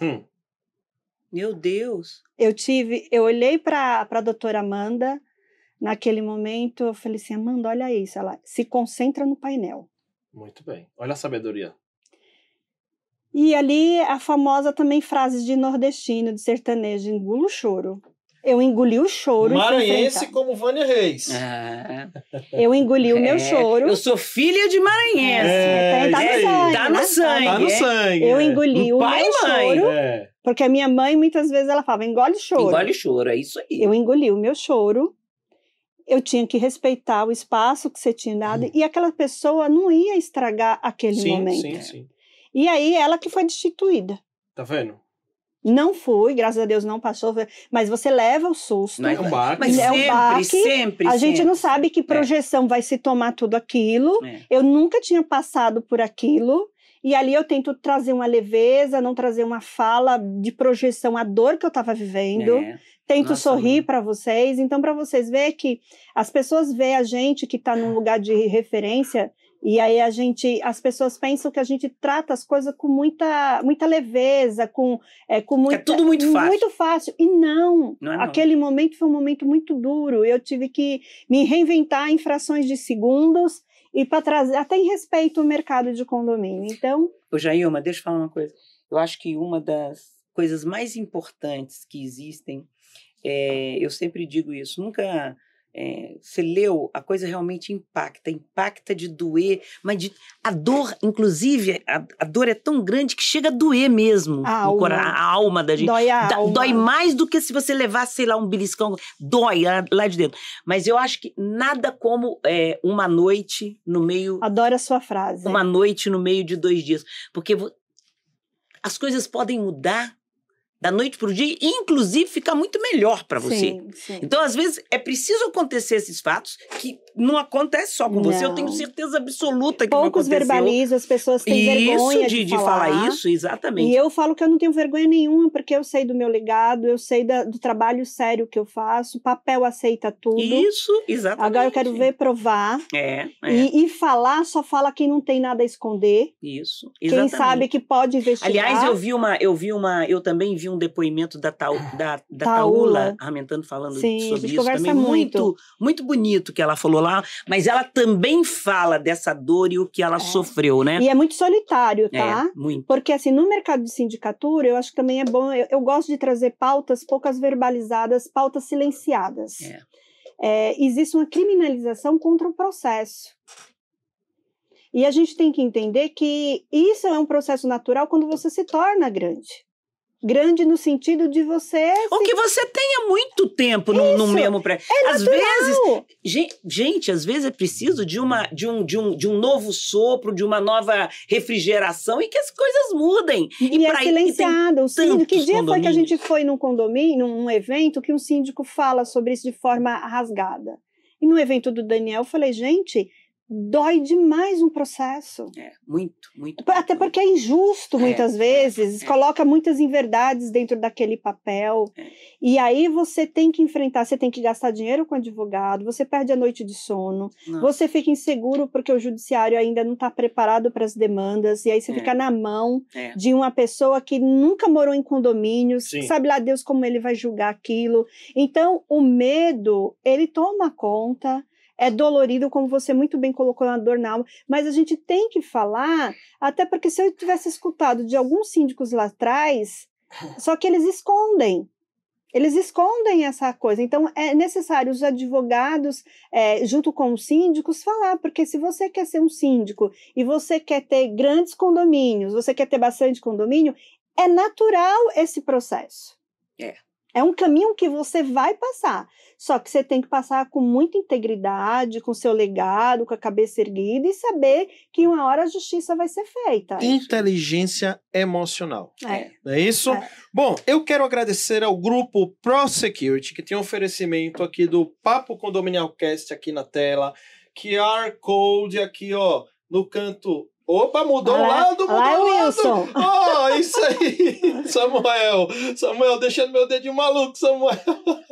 Hum. Meu Deus. eu tive, eu olhei para a doutora Amanda, naquele momento, eu falei assim, Amanda, olha isso, ela se concentra no painel. Muito bem. Olha a sabedoria. E ali a famosa também frase de nordestino, de sertanejo, engula o choro. Eu engoli o choro. Maranhense como Vânia Reis. Ah, Eu engoli o meu é, choro. Eu sou filha de maranhense. É, tá isso no aí. sangue, Tá no né? sangue. Tá no é. sangue. Eu é. engoli o Pai meu e mãe. choro, É. porque a minha mãe muitas vezes ela falava, engole o choro. Engole o choro, é isso aí. Eu engoli o meu choro. Eu tinha que respeitar o espaço que você tinha dado e aquela pessoa não ia estragar aquele Sim, momento. sim, sim. E aí ela que foi destituída. Tá vendo? Não fui, graças a Deus não passou, mas você leva o susto. Mas, É um baque. mas É um sempre, baque. sempre. a gente não sempre. sabe que projeção vai se tomar tudo aquilo. É. Eu nunca tinha passado por aquilo. E ali eu tento trazer uma leveza, não trazer uma fala de projeção à dor que eu estava vivendo. É. Tento Nossa, sorrir para vocês. Então, para vocês verem que as pessoas veem a gente que está num lugar de referência, e aí a gente, as pessoas pensam que a gente trata as coisas com muita, muita leveza, com, é, com muita, tudo muito fácil. Muito fácil. E não, Não é não. aquele momento foi um momento muito duro. Eu tive que me reinventar em frações de segundos e para trazer, até em respeito ao mercado de condomínio. Então, Ô, Jailma, deixa eu falar uma coisa. Eu acho que uma das coisas mais importantes que existem, é, eu sempre digo isso, nunca é, você leu, a coisa realmente impacta, impacta de doer, mas de, a dor, inclusive, a, a dor é tão grande que chega a doer mesmo. A no cora- alma. a alma da gente. Dói a Dá- alma. Dói mais do que se você levasse, sei lá, um beliscão. Dói lá, lá de dentro. Mas eu acho que nada como é, uma noite no meio. Adoro a sua frase. Uma noite no meio de dois dias. Porque as coisas podem mudar da noite para o dia e, inclusive, ficar muito melhor para você. Sim, sim. Então, às vezes, é preciso acontecer esses fatos que não acontece só com você. Eu Não. tenho certeza absoluta que Poucos não aconteceu. verbalizam, as pessoas têm isso, vergonha de, de falar. isso, exatamente. E eu falo que eu não tenho vergonha nenhuma, porque eu sei do meu legado, eu sei da- do trabalho sério que eu faço, papel aceita tudo. Isso, exatamente. Agora eu quero ver provar. É, é. E, e falar, só fala quem não tem nada a esconder. Isso, Quem exatamente. sabe que pode investigar. Aliás, eu vi uma, eu vi uma, eu também vi um depoimento da, Tau, da, da Taula. Taula Armentando falando Sim, sobre isso também. muito. muito bonito que ela falou lá, mas ela também fala dessa dor e o que ela É. sofreu, né? E é muito solitário, tá? É, muito. Porque, assim, no mercado de sindicatura, eu acho que também é bom. Eu, eu gosto de trazer pautas poucas verbalizadas, pautas silenciadas. É. É, existe uma criminalização contra o processo. E a gente tem que entender que isso é um processo natural quando você se torna grande. Grande no sentido de você. Ou se- que você tenha muito tempo no, no mesmo prédio. É às vezes, natural. Gen- Gente, às vezes é preciso de, uma, de, um, de, um, de um novo sopro, de uma nova refrigeração e que as coisas mudem. E, é e tem silenciado. O síndico, que dia foi que a gente foi num condomínio, num evento, que um síndico fala sobre isso de forma rasgada? E no evento do Daniel, eu falei, gente, dói demais um processo. É, muito, muito. Até muito. porque é injusto É, muitas vezes, é. coloca muitas inverdades dentro daquele papel. É. E aí você tem que enfrentar, você tem que gastar dinheiro com advogado, você perde a noite de sono, Nossa. você fica inseguro porque o judiciário ainda não está preparado para as demandas, e aí você É. fica na mão É. de uma pessoa que nunca morou em condomínios, Sim. sabe lá Deus como ele vai julgar aquilo. Então, o medo, ele toma conta, é dolorido, como você muito bem colocou na dor na alma, mas a gente tem que falar, até porque se eu tivesse escutado de alguns síndicos lá atrás, só que eles escondem. Eles escondem essa coisa. Então, é necessário os advogados, é, junto com os síndicos, falar, porque se você quer ser um síndico e você quer ter grandes condomínios, você quer ter bastante condomínio, é natural esse processo. É. É um caminho que você vai passar. Só que você tem que passar com muita integridade, com seu legado, com a cabeça erguida e saber que uma hora a justiça vai ser feita. Inteligência emocional. É. Não é isso? É. Bom, eu quero agradecer ao grupo ProSecurity, que tem um oferecimento aqui do Papo Condominial Cast aqui na tela. QR Code aqui, ó, no canto. Opa, mudou o lado, mudou o lado. Wilson. Ó, isso aí, Samuel. Samuel, deixando meu dedinho maluco, Samuel.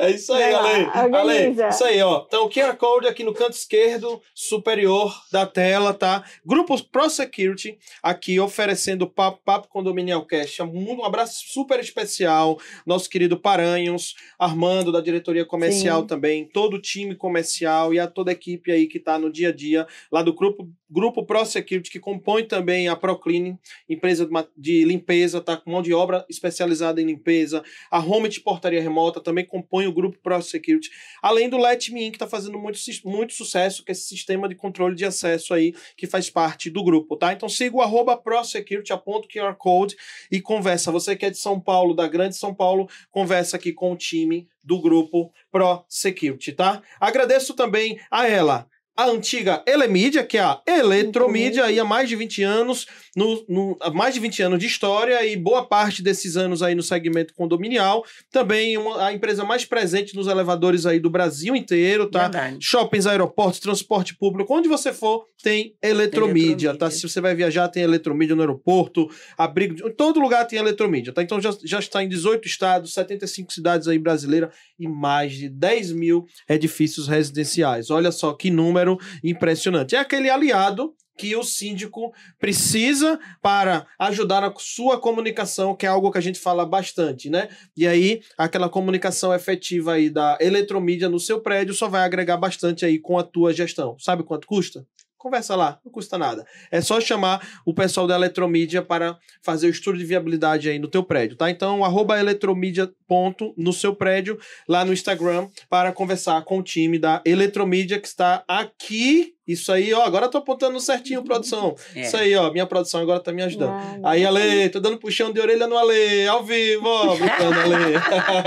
É isso aí, Ale. Ale, isso aí, ó. Então, o QR Code aqui no canto esquerdo superior da tela, tá? Grupos Pro Security aqui oferecendo Papo, Papo Condominial Cash. Um abraço super especial. Nosso querido Paranhos, Armando, da diretoria comercial Sim. também, todo o time comercial e a toda a equipe aí que tá no dia a dia lá do grupo, grupo Pro Security, que compõe também a Proclean, empresa de limpeza, tá? Com mão de obra especializada em limpeza. A Home de Portaria Remota também compõe o grupo Pro Security. Além do Let Me In, que está fazendo muito, muito sucesso, que é esse sistema de controle de acesso aí, que faz parte do grupo, tá? Então siga o arroba ProSecurity, aponta o QR Code e conversa. Você que é de São Paulo, da Grande São Paulo, conversa aqui com o time do grupo Pro Security, tá? Agradeço também a ela. A antiga Elemídia, que é a Eletromídia, aí há mais de 20 anos, no, no- há mais de 20 anos de história e boa parte desses anos aí no segmento condominial. Também uma- a empresa mais presente nos elevadores aí do Brasil inteiro, tá? Verdade. Shoppings, aeroportos, transporte público, onde você for, tem eletromídia, tá? Se você vai viajar, tem eletromídia no aeroporto, abrigo, em todo lugar tem eletromídia, tá? Então já, já está em 18 estados, 75 cidades aí brasileiras e mais de 10 mil edifícios residenciais. Olha só que número impressionante. É aquele aliado que o síndico precisa para ajudar na sua comunicação, que é algo que a gente fala bastante, né? E aí, aquela comunicação efetiva aí da eletromídia no seu prédio só vai agregar bastante aí com a tua gestão. Sabe quanto custa? Conversa lá, não custa nada. É só chamar o pessoal da Eletromídia para fazer o estudo de viabilidade aí no teu prédio, tá? Então, arroba eletromídia ponto no seu prédio, lá no Instagram, para conversar com o time da Eletromídia que está aqui. Isso aí, ó, agora eu tô apontando certinho, produção. É. Isso aí, ó, minha produção agora tá me ajudando. Aí, Ale, tô dando puxão de orelha no Ale, ao vivo, ó, brincando, Ale.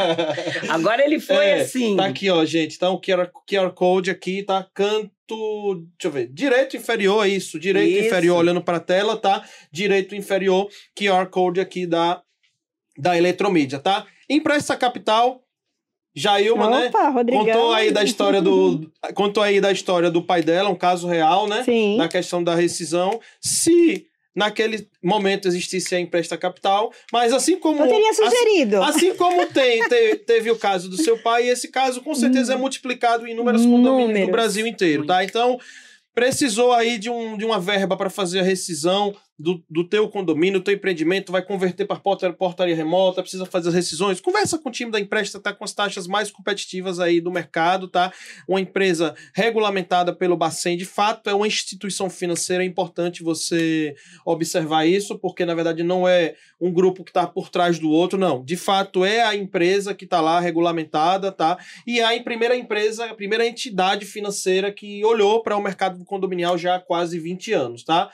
Agora ele foi É, assim. Tá aqui, ó, gente. Então, o QR, QR Code aqui tá canto. Deixa eu ver. Direito inferior, é isso. Direito Isso. inferior, olhando pra tela, tá? Direito inferior, QR Code aqui da, da Eletromídia, tá? Empresta Capital. Jailma, né? Opa, Rodrigão. Contou aí da história do. Contou aí da história do pai dela, um caso real, né? Sim. na questão da rescisão, se naquele momento existisse a empresta capital, mas assim como Eu teria sugerido. assim, assim como tem, te- teve o caso do seu pai, esse caso com certeza é multiplicado em inúmeros condomínios Números. do Brasil inteiro, tá? Então precisou aí de, um, de uma verba para fazer a rescisão do, do teu condomínio, do teu empreendimento, vai converter para porta, portaria remota, precisa fazer as rescisões, conversa com o time da empresta, tá com as taxas mais competitivas aí do mercado, tá? Uma empresa regulamentada pelo Bacen, de fato, é uma instituição financeira, é importante você observar isso, porque na verdade não é um grupo que está por trás do outro, não. De fato, é a empresa que está lá regulamentada, tá? E é a primeira empresa, a primeira entidade financeira que olhou para o mercado condominial já há quase 20 anos, tá?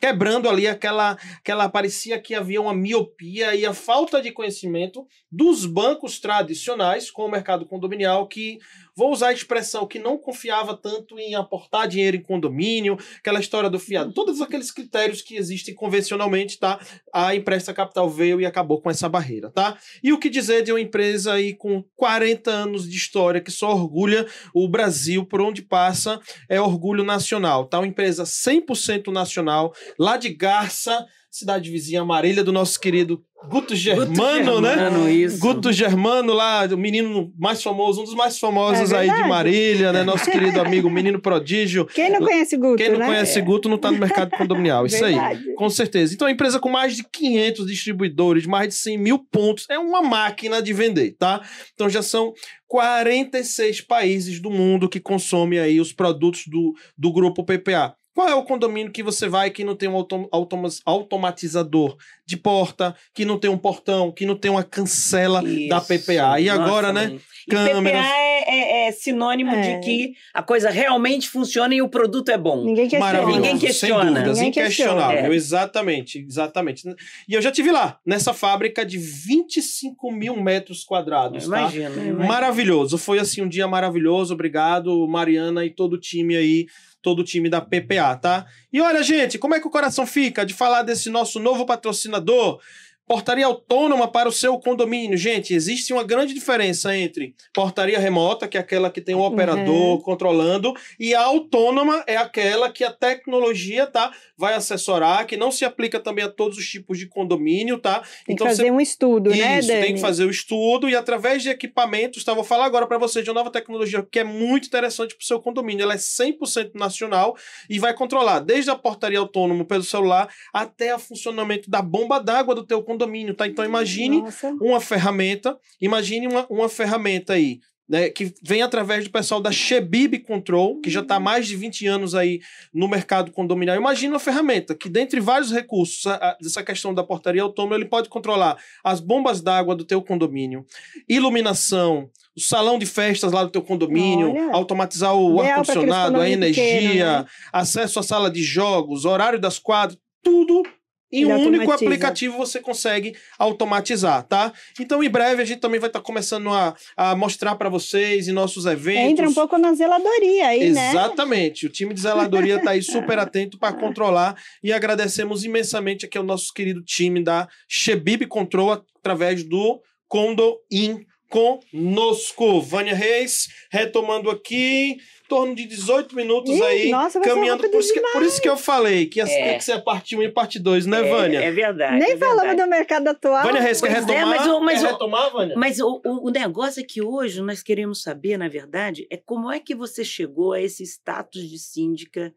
Quebrando ali aquela, aquela. Parecia que havia uma miopia e a falta de conhecimento dos bancos tradicionais com o mercado condominial que vou usar a expressão que não confiava tanto em aportar dinheiro em condomínio, aquela história do fiado, todos aqueles critérios que existem convencionalmente, tá? A Empresta Capital veio e acabou com essa barreira, tá? E o que dizer de uma empresa aí com 40 anos de história que só orgulha o Brasil por onde passa, é orgulho nacional, tá? Uma empresa 100% nacional, lá de Garça, cidade vizinha Marília do nosso querido Guto Germano, né? Germano, isso. Guto Germano lá, o menino mais famoso, um dos mais famosos É aí de. Marília, né? Nosso querido amigo, menino prodígio. Quem não conhece Guto, Quem não né? conhece Guto não tá no mercado condominial, isso aí. Com certeza. Então, a empresa com mais de 500 distribuidores, mais de 100 mil pontos, é uma máquina de vender, tá? Então, já são 46 países do mundo que consomem aí os produtos do, do grupo PPA. Qual é o condomínio que você vai que não tem um autom automa- automatizador de porta, que não tem um portão, que não tem uma cancela da Isso. PPA? E agora, Nossa, né? mãe. E câmeras. PPA é, é- é sinônimo É. de que a coisa realmente funciona e o produto é bom. Ninguém questiona. Ninguém sem questiona. dúvidas, Ninguém inquestionável. questiona. Exatamente, exatamente. E eu já tive lá, nessa fábrica de 25 mil metros quadrados, tá? Imagina, imagina. Maravilhoso, foi assim um dia maravilhoso, obrigado Mariana e todo o time aí, todo o time da PPA, tá? E olha gente, como é que o coração fica de falar desse nosso novo patrocinador? governador Portaria autônoma para o seu condomínio. Gente, existe uma grande diferença entre portaria remota, que é aquela que tem um operador controlando, e a autônoma é aquela que a tecnologia, tá, vai assessorar, que não se aplica também a todos os tipos de condomínio, tá? Tem então que você fazer um estudo, né, isso, Dani? tem que fazer o estudo e através de equipamentos, tá? Vou falar agora para vocês de uma nova tecnologia que é muito interessante para o seu condomínio. Ela é 100% nacional e vai controlar desde a portaria autônoma pelo celular até o funcionamento da bomba d'água do teu condomínio, tá? Então imagine Nossa. uma ferramenta, imagine uma, uma ferramenta aí, né, que vem através do pessoal da Shebib Control, que já está há mais de 20 anos aí no mercado condominial. Imagine uma ferramenta que, dentre vários recursos, dessa questão da portaria autônoma, ele pode controlar as bombas d'água do teu condomínio, iluminação, o salão de festas lá do teu condomínio, Olha. automatizar o ar-condicionado, a condomínio energia, pequeno, né? acesso à sala de jogos, horário das quadras, tudo em Ele um único aplicativo você consegue automatizar, tá? Então, em breve, a gente também vai estar começando a, a mostrar para vocês em nossos eventos. Entra um pouco na zeladoria aí, né? Exatamente. O time de zeladoria está aí super atento para controlar e agradecemos imensamente aqui ao nosso querido time da Shebib Control através do Condo In conosco. Vânia Reis, retomando aqui, em torno de 18 minutos Ih, aí, nossa, caminhando. Por isso, que, por isso que eu falei que É. ter que ser a parte 1 e parte 2, né, É- Vânia? É, verdade. Nem é falamos verdade. do mercado atual. Vânia Reis, quer é, retomar? mas o- mas quer o- retomar, Vânia? Mas o, o, o negócio é que hoje nós queremos saber, na verdade, é como é que você chegou a esse status de síndica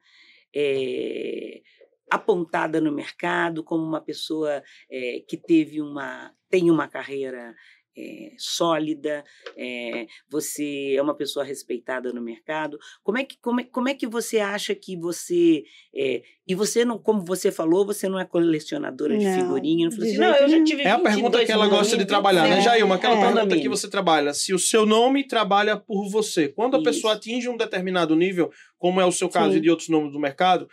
é, apontada no mercado como uma pessoa é, que teve uma tem uma carreira é, sólida, é, você é uma pessoa respeitada no mercado. Como é que, como é, como é que você acha que você. É, e você não, como você falou, você não é colecionadora de Não, figurinha. Não, de assim, não eu já tive É a pergunta 22 que ela gosta de trabalhar, né, né? Jailma? Aquela É. pergunta que você trabalha. Se o seu nome trabalha por você. Quando a Isso. pessoa atinge um determinado nível, como é o seu caso Sim. e de outros nomes do mercado,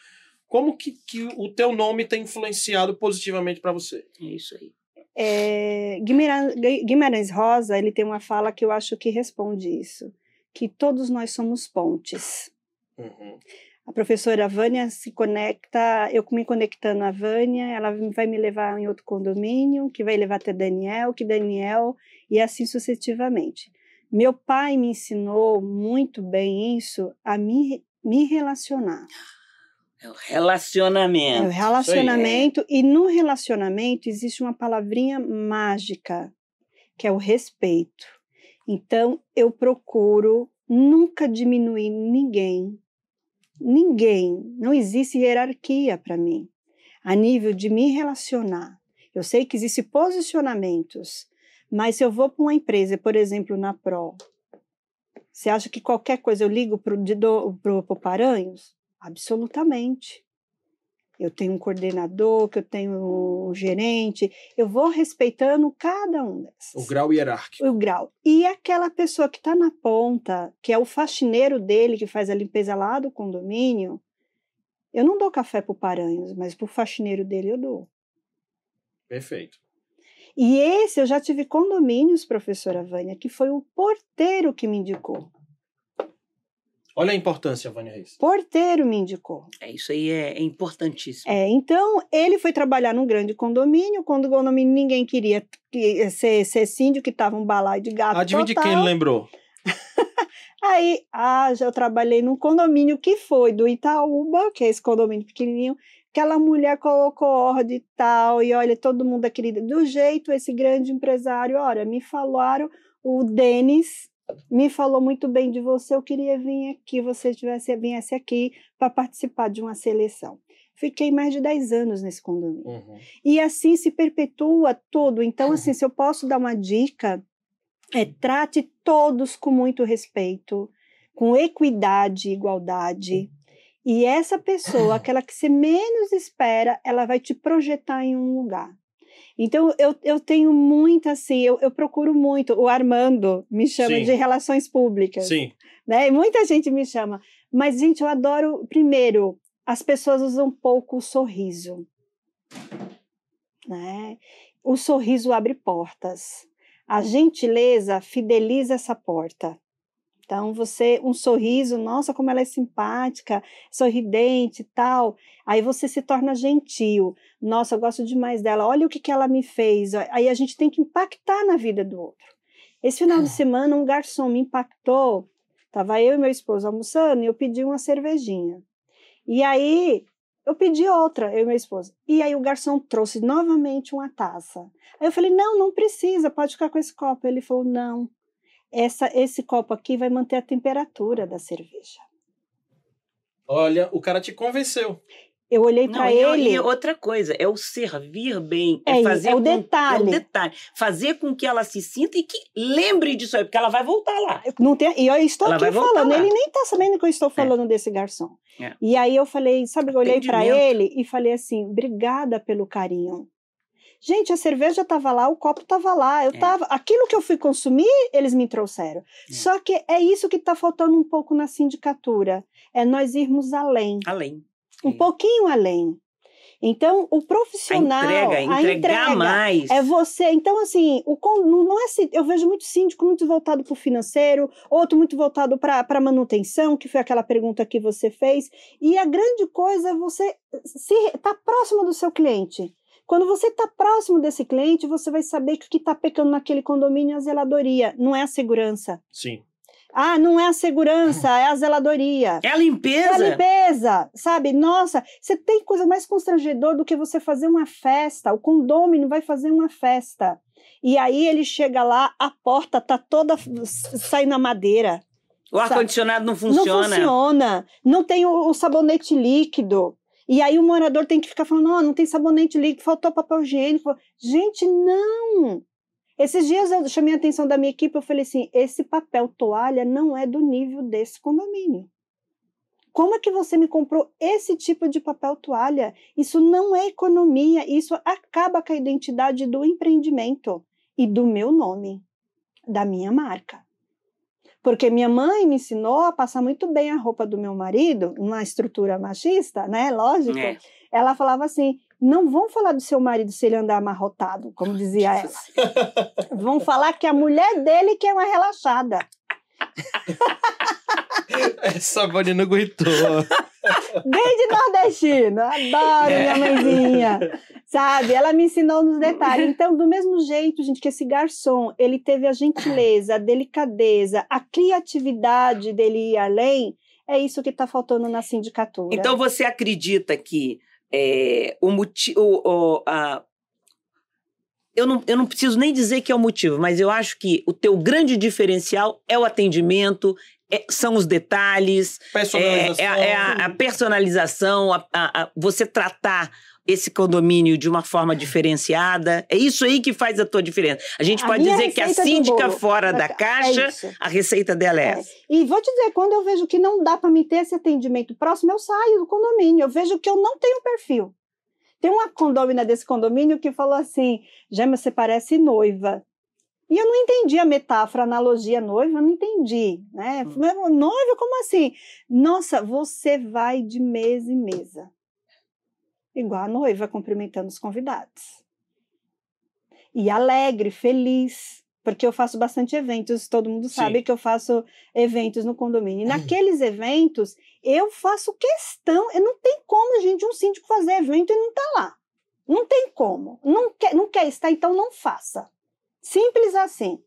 como que, que o teu nome tem influenciado positivamente para você? É isso aí. É, Guimarães, Guimarães Rosa, ele tem uma fala que eu acho que responde isso, que todos nós somos pontes. Uhum. A professora Vânia se conecta, eu me conectando a Vânia, ela vai me levar em outro condomínio, que vai levar até Daniel, que Daniel, e assim sucessivamente. Meu pai me ensinou muito bem isso, a me, me relacionar. É o É o relacionamento. relacionamento, e no relacionamento existe uma palavrinha mágica, que é o respeito. Então, eu procuro nunca diminuir ninguém. Ninguém. Não existe hierarquia para mim. A nível de me relacionar. Eu sei que existem posicionamentos, mas se eu vou para uma empresa, por exemplo, na Pro, você acha que qualquer coisa eu ligo para o Paranhos? Absolutamente. Eu tenho um coordenador, que eu tenho um gerente, eu vou respeitando cada um dessas. O grau hierárquico. O grau. E aquela pessoa que está na ponta, que é o faxineiro dele, que faz a limpeza lá do condomínio, eu não dou café para o Paranhos, mas para o faxineiro dele eu dou. Perfeito. E esse eu já tive condomínios, professora Vânia, que foi o porteiro que me indicou. Olha a importância, Vânia Reis. Porteiro me indicou. É, isso aí é, é importantíssimo. É, então, ele foi trabalhar num grande condomínio, quando o condomínio ninguém queria que- ser, ser síndio, que estava um balaio de gato Adivinha de total. quem ele lembrou? Aí, ah, já trabalhei num condomínio que foi do Itaúba, que é esse condomínio pequenininho, aquela mulher colocou ordem e tal, e olha, todo mundo é querida. Do jeito, esse grande empresário, olha, me falaram, o Denis me falou muito bem de você, eu queria vir aqui, você tivesse, viesse aqui para participar de uma seleção. Fiquei mais de 10 anos nesse condomínio. Uhum. E assim se perpetua todo. Então, assim, se eu posso dar uma dica, é trate todos com muito respeito, com equidade e igualdade. E essa pessoa, aquela que você menos espera, ela vai te projetar em um lugar. Então, eu, eu tenho muito assim, eu, eu procuro muito. O Armando me chama Sim. de relações públicas Sim. né? E muita gente me chama. Mas, gente, eu adoro. Primeiro, as pessoas usam pouco o sorriso. Né? O sorriso abre portas. A gentileza fideliza essa porta. Então, você, um sorriso, nossa, como ela é simpática, sorridente e tal. Aí você se torna gentil. Nossa, eu gosto demais dela. Olha o que, que ela me fez. Aí a gente tem que impactar na vida do outro. Esse final de semana, um garçom me impactou. Tava eu e meu esposo almoçando e eu pedi uma cervejinha. E aí eu pedi outra, eu e meu esposo. E aí o garçom trouxe novamente uma taça. Aí eu falei: "Não, não precisa, pode ficar com esse copo". Ele falou: "Não. Essa esse copo aqui vai manter a temperatura da cerveja". Olha, o cara te convenceu. Eu olhei para ele. e outra coisa, é o servir bem, é, É, fazer é o com- detalhe. é o detalhe, fazer com que ela se sinta e que lembre disso aí, porque ela vai voltar lá. Não tem, e eu estou Ela aqui falando, lá. ele nem tá sabendo que eu estou falando desse garçom. É. E aí eu falei, sabe, eu olhei para ele e falei assim: "Obrigada pelo carinho". Gente, a cerveja estava lá, o copo estava lá, eu É. tava, aquilo que eu fui consumir, eles me trouxeram. É. Só que é isso que está faltando um pouco na sindicatura, é nós irmos além, Além. um É. pouquinho além. Então, o A profissional, entrega, a entregar entrega, mais. é você. Então, assim, o, não é, eu vejo muito síndico muito voltado para o financeiro, outro muito voltado para a manutenção, que foi aquela pergunta que você fez. E a grande coisa é você estar tá próximo do seu cliente. Quando você está próximo desse cliente, você vai saber que o que está pecando naquele condomínio é a zeladoria, não é a segurança. Sim. Ah, não é a segurança, é a zeladoria. É a É a limpeza. limpeza, sabe? Nossa, você tem coisa mais constrangedor do que você fazer uma festa. O condômino vai fazer uma festa. E aí ele chega lá, a porta tá toda saindo a madeira. O ar-condicionado não funciona. Não funciona. Não tem o, o sabonete líquido. E aí o morador tem que ficar falando: não, não tem sabonete líquido, faltou papel higiênico. Gente, não! Esses dias eu chamei a atenção da minha equipe, eu falei assim: esse papel toalha não é do nível desse condomínio. Como é que você me comprou esse tipo de papel toalha? Isso não é economia, isso acaba com a identidade do empreendimento e do meu nome, da minha marca. Porque minha mãe me ensinou a passar muito bem a roupa do meu marido, numa estrutura machista, né? Lógico. É. Ela falava assim: não vão falar do seu marido se ele andar amarrotado, como dizia ela. vão falar que a mulher dele que é uma relaxada. Essa Bonnie não aguentou. Bem de nordestino, adoro é. minha mãezinha. Sabe, ela me ensinou nos detalhes. Então, do mesmo jeito, gente, que esse garçom, ele teve a gentileza, a delicadeza, a criatividade dele ir além, é isso que está faltando na sindicatura. Então, você acredita que é, o motivo... A... Eu não, eu não preciso nem dizer que é o motivo, mas eu acho que o teu grande diferencial é o atendimento, é, são os detalhes, é, é, é a, a, personalização, a, a, você tratar esse condomínio de uma forma diferenciada. É isso aí que faz a tua diferença. A gente pode dizer que a síndica fora da é caixa, a receita dela é, é essa. E vou te dizer, quando eu vejo que não dá para me ter esse atendimento próximo, eu saio do condomínio. Eu vejo que eu não tenho perfil. Tem uma condômina desse condomínio que falou assim: Gema, você parece noiva. E eu não entendi a metáfora, a analogia noiva, eu não entendi, né? Hum. Noiva, como assim? Nossa, você vai de mesa em mesa. Igual a noiva cumprimentando os convidados. E alegre, feliz, porque eu faço bastante eventos, todo mundo sabe Sim. que eu faço eventos no condomínio. E naqueles eventos, eu faço questão, não tem como, gente, um síndico fazer evento e não tá lá. Não tem como. Não quer, não quer estar, então não faça. Simples assim.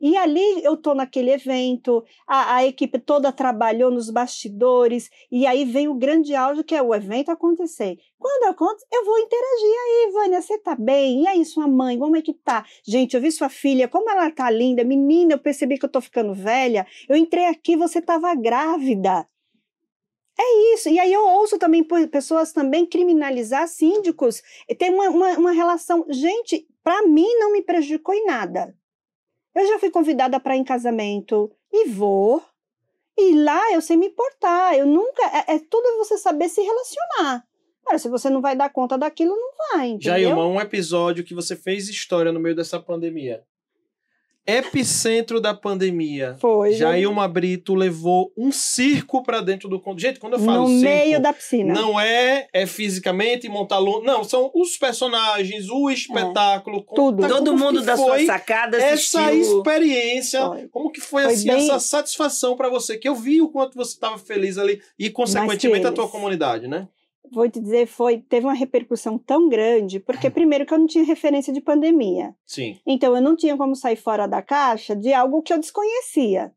E ali eu estou naquele evento, a, a, equipe toda trabalhou nos bastidores, e aí vem o grande áudio que é o evento acontecer. Quando acontece, eu vou interagir aí, Vânia, você tá bem? E aí, sua mãe, como é que tá? Gente, eu vi sua filha, como ela tá linda, menina, eu percebi que eu tô ficando velha, eu entrei aqui, você tava grávida. É isso. E aí eu ouço também pessoas também criminalizar síndicos. Tem uma, uma, uma relação. Gente, para mim não me prejudicou em nada. Eu já fui convidada para ir em casamento e vou. E lá eu sei me importar. Eu nunca. É, é tudo você saber se relacionar. Cara, se você não vai dar conta daquilo, não vai. Entendeu? Já, irmão, um episódio que você fez história no meio dessa pandemia epicentro da pandemia. Foi. Jailma Brito levou um circo para dentro do gente quando eu falo no circo, meio da piscina. Não é é fisicamente montar não são os personagens, o espetáculo, é. tudo. Tá, Todo mundo da sua sacada assistiu. Essa experiência, foi. como que foi, foi assim bem... essa satisfação para você que eu vi o quanto você estava feliz ali e consequentemente a tua comunidade, né? Vou te dizer, foi teve uma repercussão tão grande, porque primeiro que eu não tinha referência de pandemia. Sim. Então eu não tinha como sair fora da caixa de algo que eu desconhecia.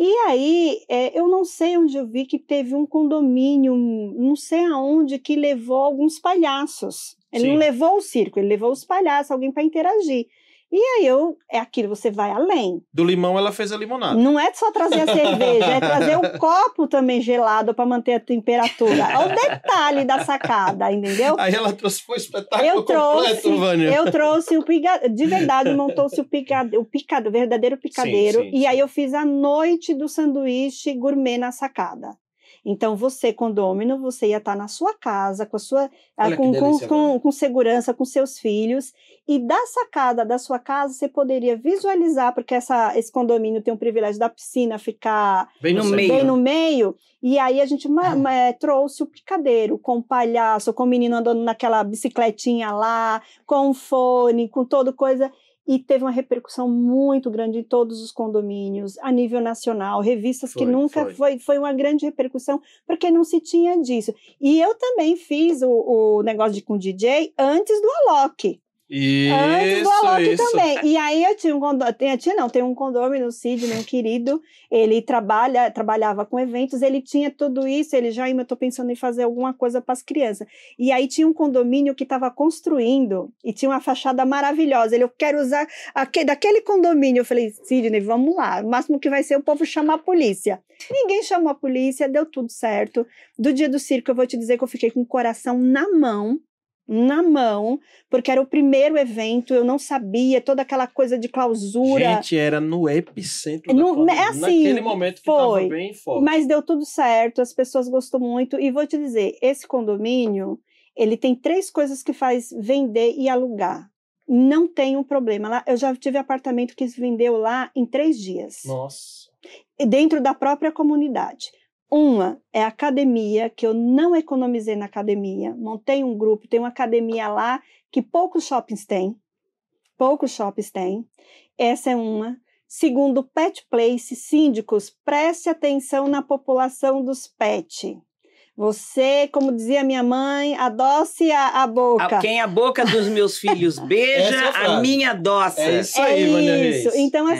E aí, é, eu não sei onde eu vi que teve um condomínio, não sei aonde, que levou alguns palhaços. Ele Sim. não levou o circo, ele levou os palhaços, alguém para interagir. E aí eu, é aquilo, você vai além. Do limão ela fez a limonada. Não é só trazer a cerveja, é trazer o copo também gelado para manter a temperatura. É o detalhe da sacada, entendeu? Aí ela trouxe foi o espetáculo eu trouxe, completo, Vânia. Eu trouxe o picadeiro, de verdade montou-se o picadeiro, o picado, verdadeiro picadeiro. Sim, sim, e aí eu fiz a noite do sanduíche gourmet na sacada. Então, você, condômino, você ia estar na sua casa, com, a sua, com, delícia, com, com, com, segurança, com seus filhos, e da sacada da sua casa você poderia visualizar, porque essa, esse condomínio tem o privilégio da piscina ficar bem no, meio. Bem no meio. E aí a gente é, trouxe o picadeiro com o palhaço, com o menino andando naquela bicicletinha lá, com o fone, com toda coisa e teve uma repercussão muito grande em todos os condomínios, a nível nacional, revistas foi, que nunca foi. foi. foi uma grande repercussão, porque não se tinha disso. E eu também fiz o, o negócio de com DJ antes do Alok. Isso, Antes do Alok também. E aí eu tinha um condomínio, tinha não, tem um condomínio no Sidney, um querido, ele trabalha, trabalhava com eventos, ele tinha tudo isso, ele já, eu tô pensando em fazer alguma coisa para as crianças. E aí tinha um condomínio que estava construindo e tinha uma fachada maravilhosa. Ele, eu quero usar aquele, daquele condomínio. Eu falei, Sidney, vamos lá. O máximo que vai ser o povo chamar a polícia. Ninguém chamou a polícia, deu tudo certo. Do dia do circo, eu vou te dizer que eu fiquei com o coração na mão na mão, porque era o primeiro evento, eu não sabia, toda aquela coisa de clausura. Gente, era no epicentro No- da é assim, naquele momento que foi. tava bem forte. Mas deu tudo certo, as pessoas gostou muito. E vou te dizer, esse condomínio, ele tem três coisas que faz vender e alugar. Não tem um problema. Lá, eu já tive apartamento que se vendeu lá em três dias. Nossa. E dentro da própria comunidade. Uma é a academia, que eu não economizei na academia. Montei um grupo, tem uma academia lá que poucos shoppings têm. Poucos shoppings têm. Essa é uma. Segundo, pet place, síndicos, preste atenção na população dos pet. Você, como dizia minha mãe, adoce a, a boca. A- Quem a boca dos meus filhos beija, é a minha doça. É isso aí, Vânia isso. Então, É.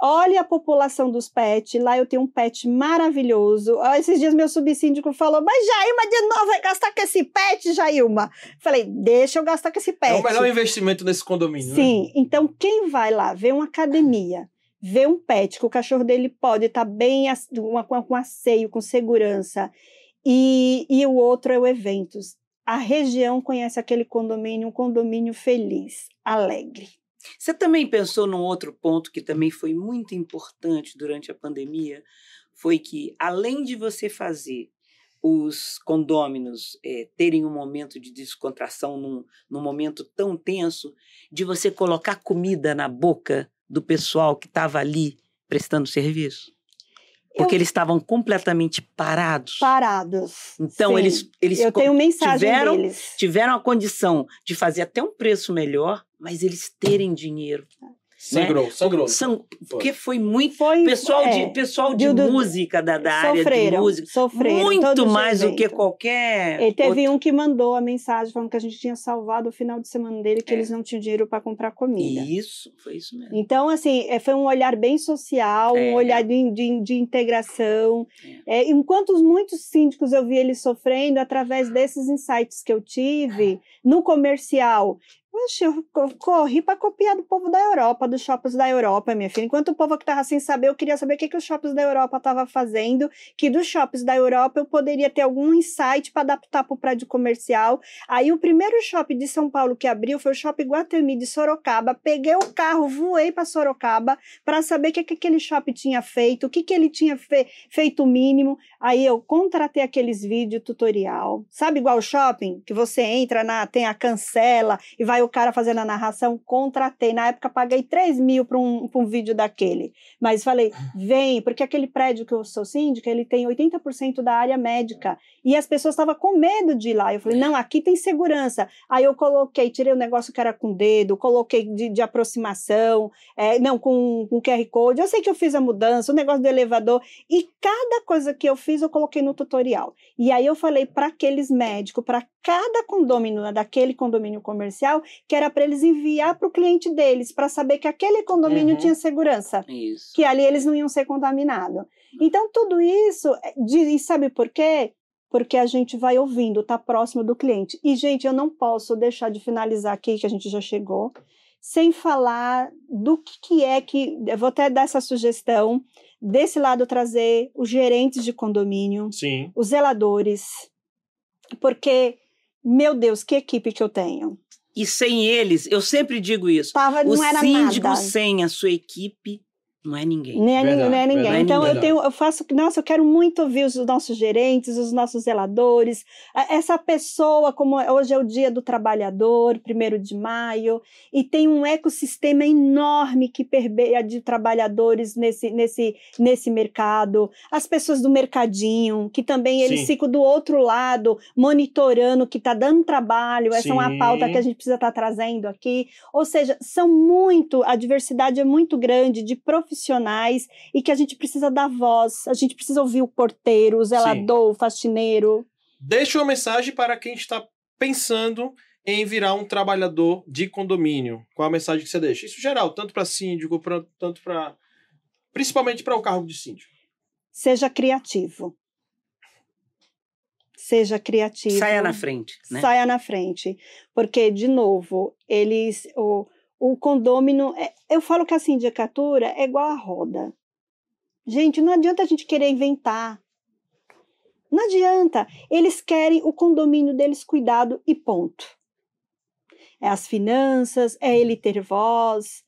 olha a população dos pets. Lá eu tenho um pet maravilhoso. Ó, Esses dias meu subsíndico falou, mas Jailma de novo vai gastar com esse pet, Jailma? Falei, deixa eu gastar com esse pet. É o melhor investimento nesse condomínio, né? Sim, então quem vai lá ver uma academia, ver um pet, que o cachorro dele pode estar bem, uma- com com asseio, com segurança, e, e o outro é o eventos. A região conhece aquele condomínio, um condomínio feliz, alegre. Você também pensou num outro ponto que também foi muito importante durante a pandemia? Foi que, além de você fazer os condôminos eh, terem um momento de descontração num, num momento tão tenso, de você colocar comida na boca do pessoal que estava ali prestando serviço? Porque Eu- eles estavam completamente parados. Parados. Então, Sim. eles, eles Eu tenho mensagem tiveram- deles. tiveram a condição de fazer até um preço melhor, mas eles terem dinheiro. Sangrou, sangrou. São, porque foi muito. Foi, Pessoal é, de, pessoal de do- música, da, da área de sofreram, música, sofreram. muito mais do que qualquer. Ele teve outro- um que mandou a mensagem falando que a gente tinha salvado o final de semana dele, que É. eles não tinham dinheiro para comprar comida. Isso, foi isso mesmo. Então, assim, é, foi um olhar bem social, É. um olhar de, de, de integração. É, enquanto os muitos síndicos eu vi eles sofrendo através desses insights que eu tive no comercial. Eu co- corri para copiar do povo da Europa, dos shoppings da Europa, minha filha. Enquanto o povo que estava sem saber, eu queria saber o que, que os shoppings da Europa estavam fazendo, que dos shoppings da Europa eu poderia ter algum insight para adaptar para o prédio comercial. Aí o primeiro shopping de São Paulo que abriu foi o Shopping Guatemi de Sorocaba. Peguei o carro, voei para Sorocaba para saber o que, que aquele shopping tinha feito, o que, que ele tinha fe- feito mínimo. Aí eu contratei aqueles vídeos tutorial. Sabe igual shopping? Que você entra na, tem a cancela e vai o cara fazendo a narração? Contratei. Na época paguei 3 mil para um, um vídeo daquele. Mas falei, vem, porque aquele prédio que eu sou síndica, ele tem 80% da área médica. E as pessoas estavam com medo de ir lá. Eu falei, não, aqui tem segurança. Aí eu coloquei, tirei o negócio que era com dedo, coloquei de, de aproximação, é, não, com, com QR Code. Eu sei que eu fiz a mudança, o negócio do elevador. E cada coisa que eu fiz, eu coloquei no tutorial. E aí eu falei para aqueles médicos, para cada condomínio daquele condomínio comercial, que era para eles enviar para o cliente deles, para saber que aquele condomínio Uhum. tinha segurança Isso. que ali eles não iam ser contaminados. Então, tudo isso, é, e sabe por quê? Porque a gente vai ouvindo, tá próximo do cliente. E, gente, eu não posso deixar de finalizar aqui, que a gente já chegou, sem falar do que, que é que. Eu vou até dar essa sugestão, desse lado trazer os gerentes de condomínio, Sim. os zeladores, porque, meu Deus, que equipe que eu tenho. E sem eles, eu sempre digo isso. Tava, O síndico nada. sem a sua equipe não é ninguém. Nem é, ninguém, Verdade, não é ninguém. verdade, então eu tenho, eu faço, nossa, eu quero muito ouvir os nossos gerentes, os nossos zeladores, essa pessoa, como é- hoje é o dia do trabalhador, primeiro de maio, e tem um ecossistema enorme que permeia de trabalhadores nesse, nesse, nesse mercado, as pessoas do mercadinho, que também eles Sim. ficam do outro lado, monitorando que está dando trabalho, essa é uma Sim. pauta que a gente precisa estar trazendo aqui. Ou seja, são muito, a diversidade é muito grande de profissionais e que a gente precisa dar voz, a gente precisa ouvir o porteiro, o zelador, o faxineiro. Deixa uma mensagem para quem está pensando em virar um trabalhador de condomínio. Qual a mensagem que você deixa? Isso geral, tanto para síndico, pra, tanto para. Principalmente para o cargo de síndico. Seja criativo. Seja criativo. Saia na frente, né? Saia na frente. Porque, de novo, eles. O, o condômino. é- eu falo que a sindicatura é igual a roda. Gente, não adianta a gente querer inventar. Não adianta. Eles querem o condomínio deles cuidado e ponto. É as finanças, é ele ter voz,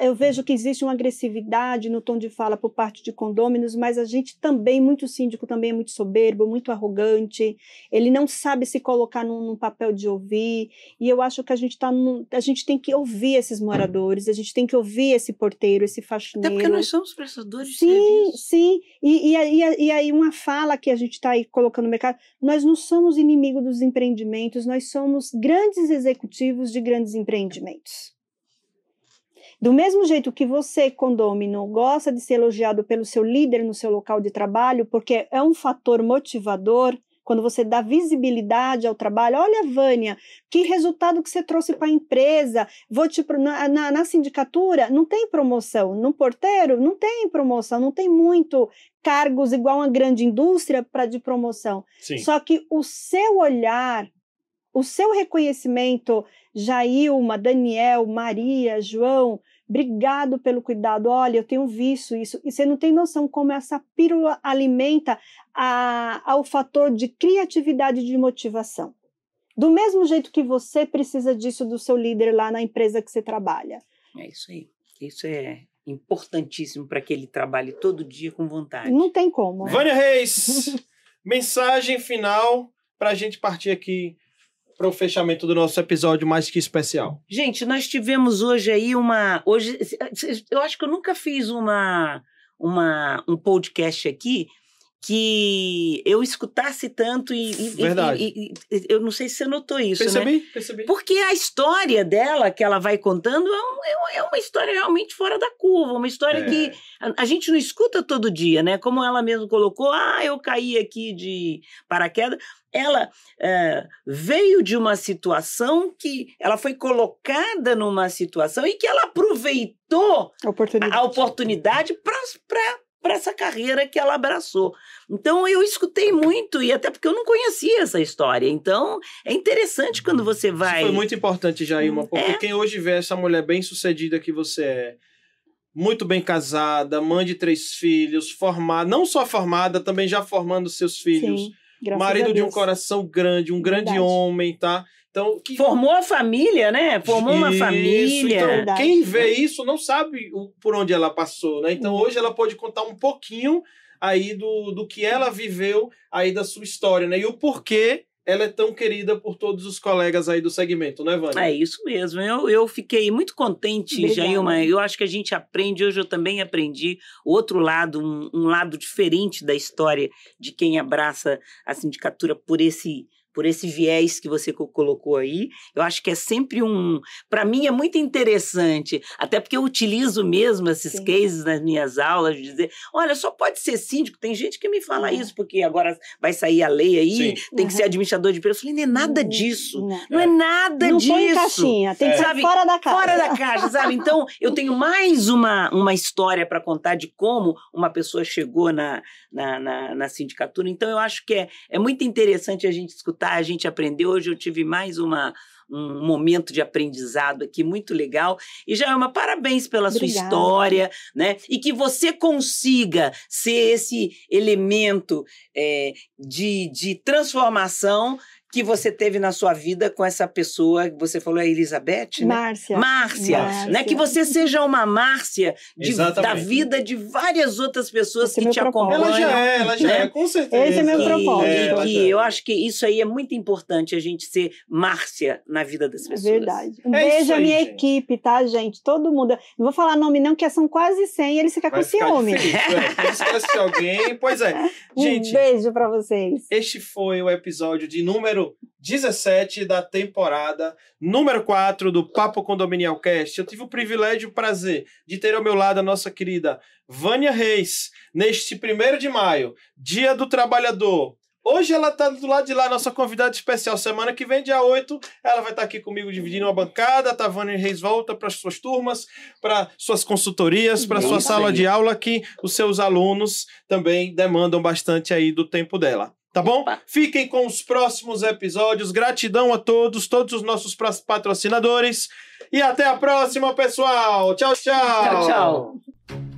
eu vejo que existe uma agressividade no tom de fala por parte de condôminos, mas a gente também, muito síndico, também é muito soberbo, muito arrogante, ele não sabe se colocar num, num papel de ouvir, e eu acho que a gente, tá num, a gente tem que ouvir esses moradores, a gente tem que ouvir esse porteiro, esse faxineiro. Até porque nós somos prestadores de sim, serviço. Sim, e, e, e, e aí uma fala que a gente está aí colocando no mercado, nós não somos inimigos dos empreendimentos, nós somos grandes executivos de grandes empreendimentos. Do mesmo jeito que você, condômino, gosta de ser elogiado pelo seu líder no seu local de trabalho, porque é um fator motivador, quando você dá visibilidade ao trabalho, olha, Vânia, que resultado que você trouxe para a empresa. Vou te na, na, na, sindicatura não tem promoção, no porteiro não tem promoção, não tem muito cargos igual uma grande indústria para de promoção. Sim. Só que o seu olhar, o seu reconhecimento, Jailma, Daniel, Maria, João, Obrigado pelo cuidado. Olha, eu tenho visto isso. E você não tem noção como essa pílula alimenta a, ao fator de criatividade e de motivação. Do mesmo jeito que você precisa disso do seu líder lá na empresa que você trabalha. É isso aí. Isso é importantíssimo para que ele trabalhe todo dia com vontade. Não tem como. Vânia Reis, mensagem final para a gente partir aqui para o fechamento do nosso episódio mais que especial. Gente, nós tivemos hoje aí uma. Hoje, eu acho que eu nunca fiz uma, uma, um podcast aqui que eu escutasse tanto e, Verdade. E, e, eu não sei se você notou isso, percebi, né? Percebi, Porque a história dela que ela vai contando é, um, é uma história realmente fora da curva, uma história É. que a, a gente não escuta todo dia, né? Como ela mesma colocou, ah, eu caí aqui de paraquedas. Ela é, veio de uma situação que ela foi colocada numa situação e que ela aproveitou Oportunidade. a oportunidade para para essa carreira que ela abraçou. Então eu escutei muito e até porque eu não conhecia essa história. Então é interessante quando você vai. Isso foi muito importante, Jailma, porque É. quem hoje vê essa mulher bem sucedida que você é, muito bem casada, mãe de três filhos, formada, não só formada, também já formando seus filhos, Sim, marido de um coração grande, um grande Verdade. homem, tá? Então, que Formou a família, né? Formou uma Isso, família. Então, Verdade. quem vê isso não sabe o- por onde ela passou, né? Então, Uhum. hoje ela pode contar um pouquinho aí do, do que ela viveu aí da sua história, né? E o porquê ela é tão querida por todos os colegas aí do segmento, né, Vânia? É isso mesmo. Eu, eu fiquei muito contente. Jailma. Eu acho que a gente aprende. Hoje eu também aprendi outro lado, um, um lado diferente da história de quem abraça a sindicatura por esse por esse viés que você co- colocou aí. Eu acho que é sempre um. Para mim é muito interessante, até porque eu utilizo mesmo esses Sim. cases nas minhas aulas, de dizer: olha, só pode ser síndico. Tem gente que me fala É. isso, porque agora vai sair a lei aí, Sim. tem que Uhum. ser administrador de empresa. Eu falei: não é nada disso. Não, Não é nada não disso. põe em caixinha, tem que É. ser Sabe, fora da caixa. Fora da caixa, sabe? Então, eu tenho mais uma, uma história para contar de como uma pessoa chegou na, na, na, na sindicatura. Então, eu acho que é, é muito interessante a gente escutar, a gente aprender. Hoje eu tive mais uma, um momento de aprendizado aqui muito legal. E Jailma, parabéns pela sua Obrigada. história, né? E que você consiga ser esse elemento é, de, de transformação que você teve na sua vida com essa pessoa que você falou, é Elizabeth, né? Márcia. Márcia, Márcia. né? Que você seja uma Márcia de- da vida de várias outras pessoas Esse é que te propósito. acompanham. Ela já é, ela já né? é, com certeza. Esse é meu que, propósito. É, e que é. eu acho que isso aí é muito importante, a gente ser Márcia na vida das É pessoas. verdade. Um É beijo à minha gente. equipe, tá, gente? Todo mundo. Não vou falar nome, não, que são quase 100 e eles ficam Vai com ficar ciúme. difícil, é. Esquece de alguém. Pois é. Gente, um beijo pra vocês. Este foi o episódio de número 17 da temporada número 4 do Papo Condominial Cast. Eu tive o privilégio e o prazer de ter ao meu lado a nossa querida Vânia Reis, neste 1 de maio, Dia do Trabalhador. Hoje ela está do lado de lá, nossa convidada especial. Semana que vem, dia 8, ela vai estar aqui comigo dividindo uma bancada. Tá, Vânia Reis volta para as suas turmas, para suas consultorias, para sua sala de aula, que os seus alunos também demandam bastante aí do tempo dela. Tá bom? Opa. Fiquem com os próximos episódios. Gratidão a todos, todos os nossos patrocinadores. E até a próxima, pessoal. Tchau, tchau. Tchau, tchau.